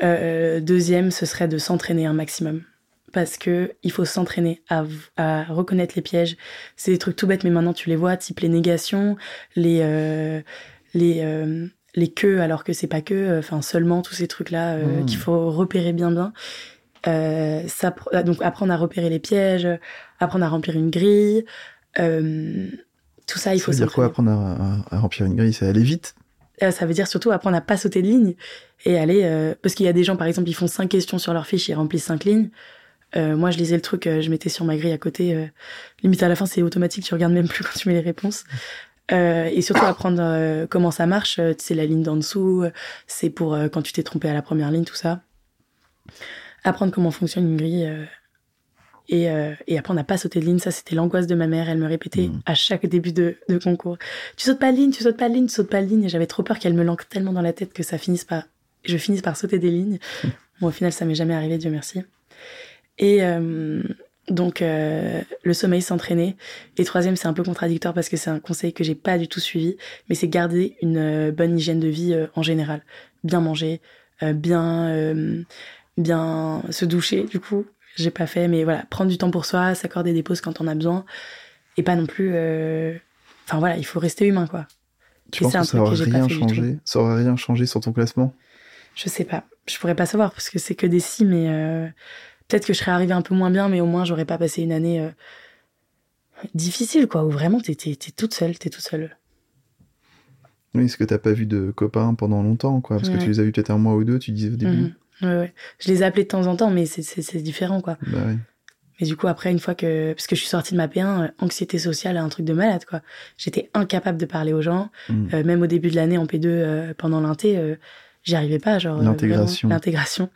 deuxième, ce serait de s'entraîner un maximum. Parce que il faut s'entraîner à, à reconnaître les pièges. C'est des trucs tout bêtes, mais maintenant tu les vois, type les négations, les les les queues alors que c'est pas que, enfin seulement tous ces trucs là Mhm. qu'il faut repérer bien bien. Euh, ça, donc apprendre à repérer les pièges, apprendre à remplir une grille, euh, tout ça il Ça faut veut dire quoi apprendre à, remplir une grille? C'est aller vite? Euh, ça veut dire surtout apprendre à pas sauter de ligne et aller euh, parce qu'il y a des gens par exemple ils font cinq questions sur leur fiche ils remplissent cinq lignes. Euh, moi je lisais le truc euh, je mettais sur ma grille à côté euh, limite à la fin c'est automatique tu regardes même plus *laughs* quand tu mets les réponses Euh, et surtout apprendre euh, comment ça marche euh, c'est la ligne d'en dessous euh, c'est pour euh, quand tu t'es trompé à la première ligne tout ça apprendre comment fonctionne une grille euh, et, euh, et apprendre à pas sauter de ligne ça c'était l'angoisse de ma mère elle me répétait Mhm. à chaque début de, de concours tu sautes pas de ligne, tu sautes pas de ligne, tu sautes pas de ligne. Et j'avais trop peur qu'elle me l'ancre tellement dans la tête que ça finisse par, je finisse par sauter des lignes. Bon, au final, ça m'est jamais arrivé, Dieu merci. Et euh, donc, euh, le sommeil, s'entraîner. Et troisième, c'est un peu contradictoire parce que c'est un conseil que j'ai pas du tout suivi, mais c'est garder une euh, bonne hygiène de vie euh, en général. Bien manger, bien, bien se doucher, du coup. J'ai pas fait, mais voilà, prendre du temps pour soi, s'accorder des pauses quand on a besoin. Et pas non plus, Enfin voilà, il faut rester humain, quoi. Tu Et penses que ça truc aura que j'ai pas rien changé? Ça aura rien changé sur ton classement? Je sais pas. Je pourrais pas savoir parce que c'est que des si, mais peut-être que je serais arrivée un peu moins bien, mais au moins j'aurais pas passé une année euh, difficile, quoi, où vraiment t'es, t'es, t'es toute seule, t'es toute seule. Oui, parce que t'as pas vu de copains pendant longtemps, quoi. Parce que tu les as vus peut-être un mois ou deux, tu disais au début. Mhm. Ouais, ouais. Je les appelais de temps en temps, mais c'est, c'est, c'est différent, quoi. Bah oui. Mais du coup, après, une fois que. Parce que je suis sortie de ma P1, euh, anxiété sociale, un truc de malade, quoi. J'étais incapable de parler aux gens. Mhm. Euh, même au début de l'année en P2, euh, pendant l'inté, j'y arrivais pas. Genre, euh, L'intégration. L'intégration.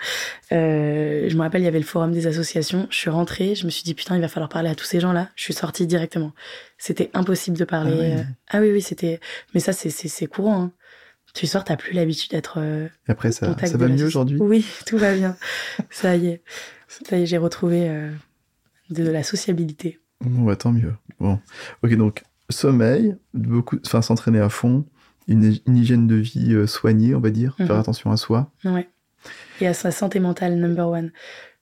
Euh, je me rappelle, il y avait le forum des associations. Je suis rentrée, je me suis dit, putain, il va falloir parler à tous ces gens-là. Je suis sortie directement. C'était impossible de parler. Ah ouais. euh, Ah oui, oui, c'était. Mais ça, c'est, c'est, courant. Hein. Tu sors, t'as plus l'habitude d'être. euh, Et après, ça, ça va mieux aujourd'hui? Oui, *laughs* tout va bien. ça y est. *laughs* Ça y est, j'ai retrouvé euh, de la sociabilité. Bon, bah, tant mieux. Bon. Ok, donc, sommeil, beaucoup, enfin, s'entraîner à fond, une, une hygiène de vie euh, soignée, on va dire, Mhm. faire attention à soi. Ouais. Et à sa santé mentale, number one.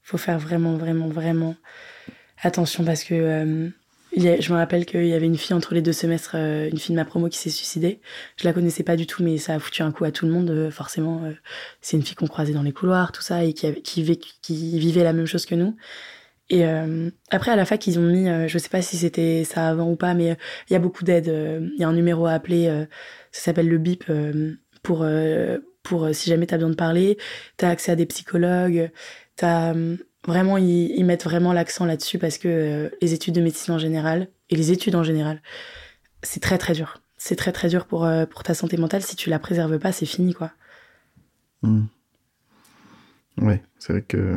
Faut faire vraiment, vraiment, vraiment attention parce que euh, il y a- je me rappelle qu'il y avait une fille entre les deux semestres, euh, une fille de ma promo qui s'est suicidée. Je la connaissais pas du tout, mais ça a foutu un coup à tout le monde. euh, forcément, c'est une fille qu'on croisait dans les couloirs, tout ça, et qui vivait la même chose que nous. Et euh, après, à la fac, ils ont mis, euh, je sais pas si c'était ça avant ou pas, mais euh, il y a beaucoup d'aides. euh, Il y a un numéro à appeler, ça s'appelle le BIP, pour, pour si jamais tu as besoin de parler. Tu as accès à des psychologues. T'as, vraiment, ils, mettent vraiment l'accent là-dessus parce que les études de médecine en général, et les études en général, c'est très très dur. C'est très très dur pour, pour ta santé mentale. Si tu la préserves pas, c'est fini, quoi. Mhm. Ouais, c'est vrai que.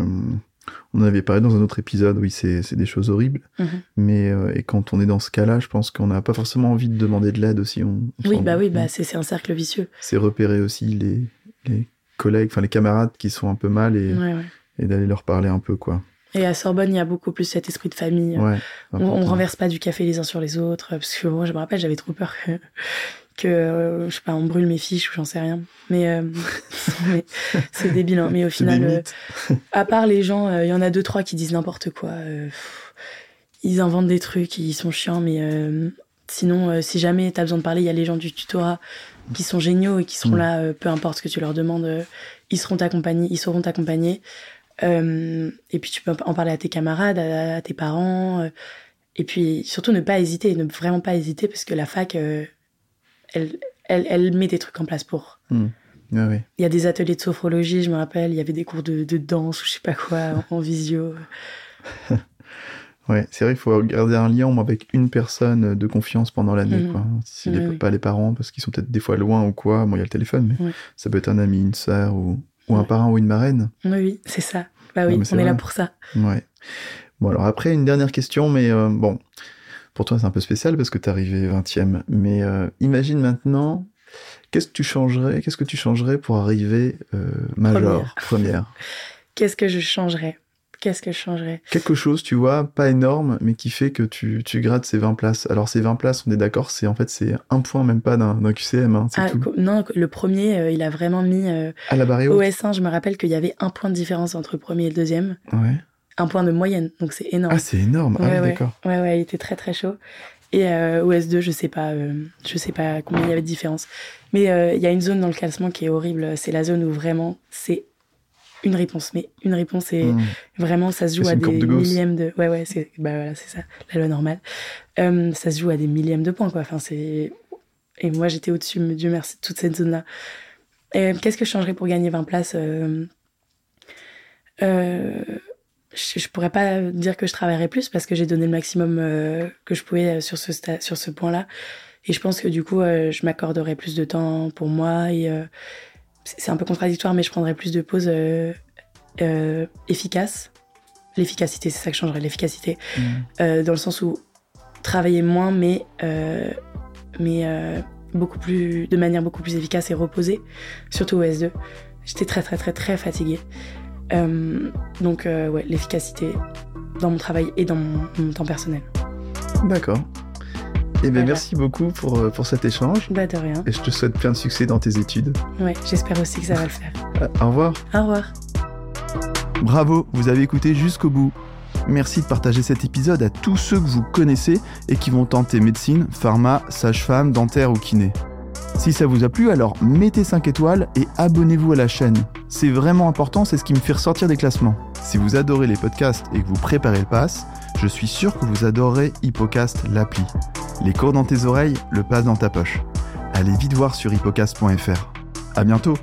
On en avait parlé dans un autre épisode, oui, c'est des choses horribles. Mhm. Mais euh, et quand on est dans ce cas-là, je pense qu'on n'a pas forcément envie de demander de l'aide aussi. On, on Oui, bah oui, bah c'est c'est un cercle vicieux. C'est repérer aussi les, les collègues, enfin les camarades qui sont un peu mal et, Ouais, ouais. et d'aller leur parler un peu, quoi. Et à Sorbonne, il y a beaucoup plus cet esprit de famille. Ouais. On, important. renverse pas du café les uns sur les autres. Parce que moi, je me rappelle, j'avais trop peur que, que euh, je sais pas, on brûle mes fiches ou j'en sais rien. Mais, euh, *laughs* mais c'est débile. hein. Mais au final, euh, à part les gens, il y en a deux, trois qui disent n'importe quoi. pff, ils inventent des trucs, ils sont chiants. Mais sinon, si jamais t'as besoin de parler, il y a les gens du tutorat qui sont géniaux et qui seront Mm. là, peu importe ce que tu leur demandes, ils seront t'accompagner, ils sauront t'accompagner. Et puis tu peux en parler à tes camarades, à, à tes parents. et puis surtout ne pas hésiter, ne vraiment pas hésiter parce que la fac, elle, elle, elle met des trucs en place pour. Hmm. Il y a des ateliers de sophrologie, je me rappelle. Il y avait des cours de, de danse ou je sais pas quoi en, en visio. *laughs* Ouais, c'est vrai qu'il faut garder un lien avec une personne de confiance pendant l'année, quoi. Si Oui, les- oui. pas les parents, parce qu'ils sont peut-être des fois loin ou quoi. Bon, il y a le téléphone, mais ça peut être un ami, une sœur ou, ou un parrain ou une marraine. Oui, c'est ça. Bah oui, on est là pour ça. Ouais. Bon, alors après, une dernière question, mais euh, bon, pour toi, c'est un peu spécial parce que t'es arrivé 20e. Mais euh, imagine maintenant, qu'est-ce que tu changerais, qu'est-ce que tu changerais pour arriver euh, major, première. *laughs* Qu'est-ce que je changerais? Qu'est-ce que je changerais? Quelque chose, tu vois, pas énorme, mais qui fait que tu, tu grattes ces 20 places. Alors, ces 20 places, on est d'accord, c'est en fait, c'est un point, même pas d'un QCM, hein, Ah, tout. Non, le premier, euh, il a vraiment mis. euh, À la barre au haute S1, je me rappelle qu'il y avait un point de différence entre le premier et le deuxième. Ouais. Un point de moyenne, donc c'est énorme. Ah, c'est énorme. Ah, Ouais, ouais. d'accord. Ouais, ouais, il était très très chaud. Et euh, au S2, je sais pas, euh, je sais pas combien il y avait de différence. Mais euh, il y a une zone dans le classement qui est horrible. C'est la zone où vraiment c'est une réponse. Mais une réponse, et Hmm. vraiment, ça se joue à des de millièmes de. Ouais, ouais, c'est bah voilà, c'est ça, la loi normale. Euh, ça se joue à des millièmes de points, quoi. Enfin, c'est. Et moi, j'étais au-dessus, Dieu merci, de toute cette zone-là. Qu'est-ce que je changerais pour gagner 20 places euh, je, je pourrais pas dire que je travaillerais plus parce que j'ai donné le maximum euh, que je pouvais euh, sur ce, sur ce point-là. Et je pense que du coup, euh, je m'accorderais plus de temps pour moi. Et euh, c'est un peu contradictoire, mais je prendrais plus de pauses efficaces. L'efficacité, c'est ça que je changerait, l'efficacité. Euh, dans le sens où travailler moins, mais, mais beaucoup plus, de manière beaucoup plus efficace et reposée, surtout au S2. J'étais très, très, très, très fatiguée. Euh, donc, euh, ouais, l'efficacité dans mon travail et dans mon, mon temps personnel. D'accord. Eh bien, Voilà. merci beaucoup pour, euh, pour cet échange. Bah, de rien. Et je te souhaite plein de succès dans tes études. Ouais, j'espère aussi que ça va le faire. *laughs* Au revoir. Au revoir. Bravo, vous avez écouté jusqu'au bout. Merci de partager cet épisode à tous ceux que vous connaissez et qui vont tenter médecine, pharma, sage-femme, dentaire ou kiné. Si ça vous a plu, alors mettez 5 étoiles et abonnez-vous à la chaîne. C'est vraiment important, c'est ce qui me fait ressortir des classements. Si vous adorez les podcasts et que vous préparez le pass, je suis sûr que vous adorerez Hippocast l'appli. Les cours dans tes oreilles, le pass dans ta poche. Allez vite voir sur hippocast.fr. À bientôt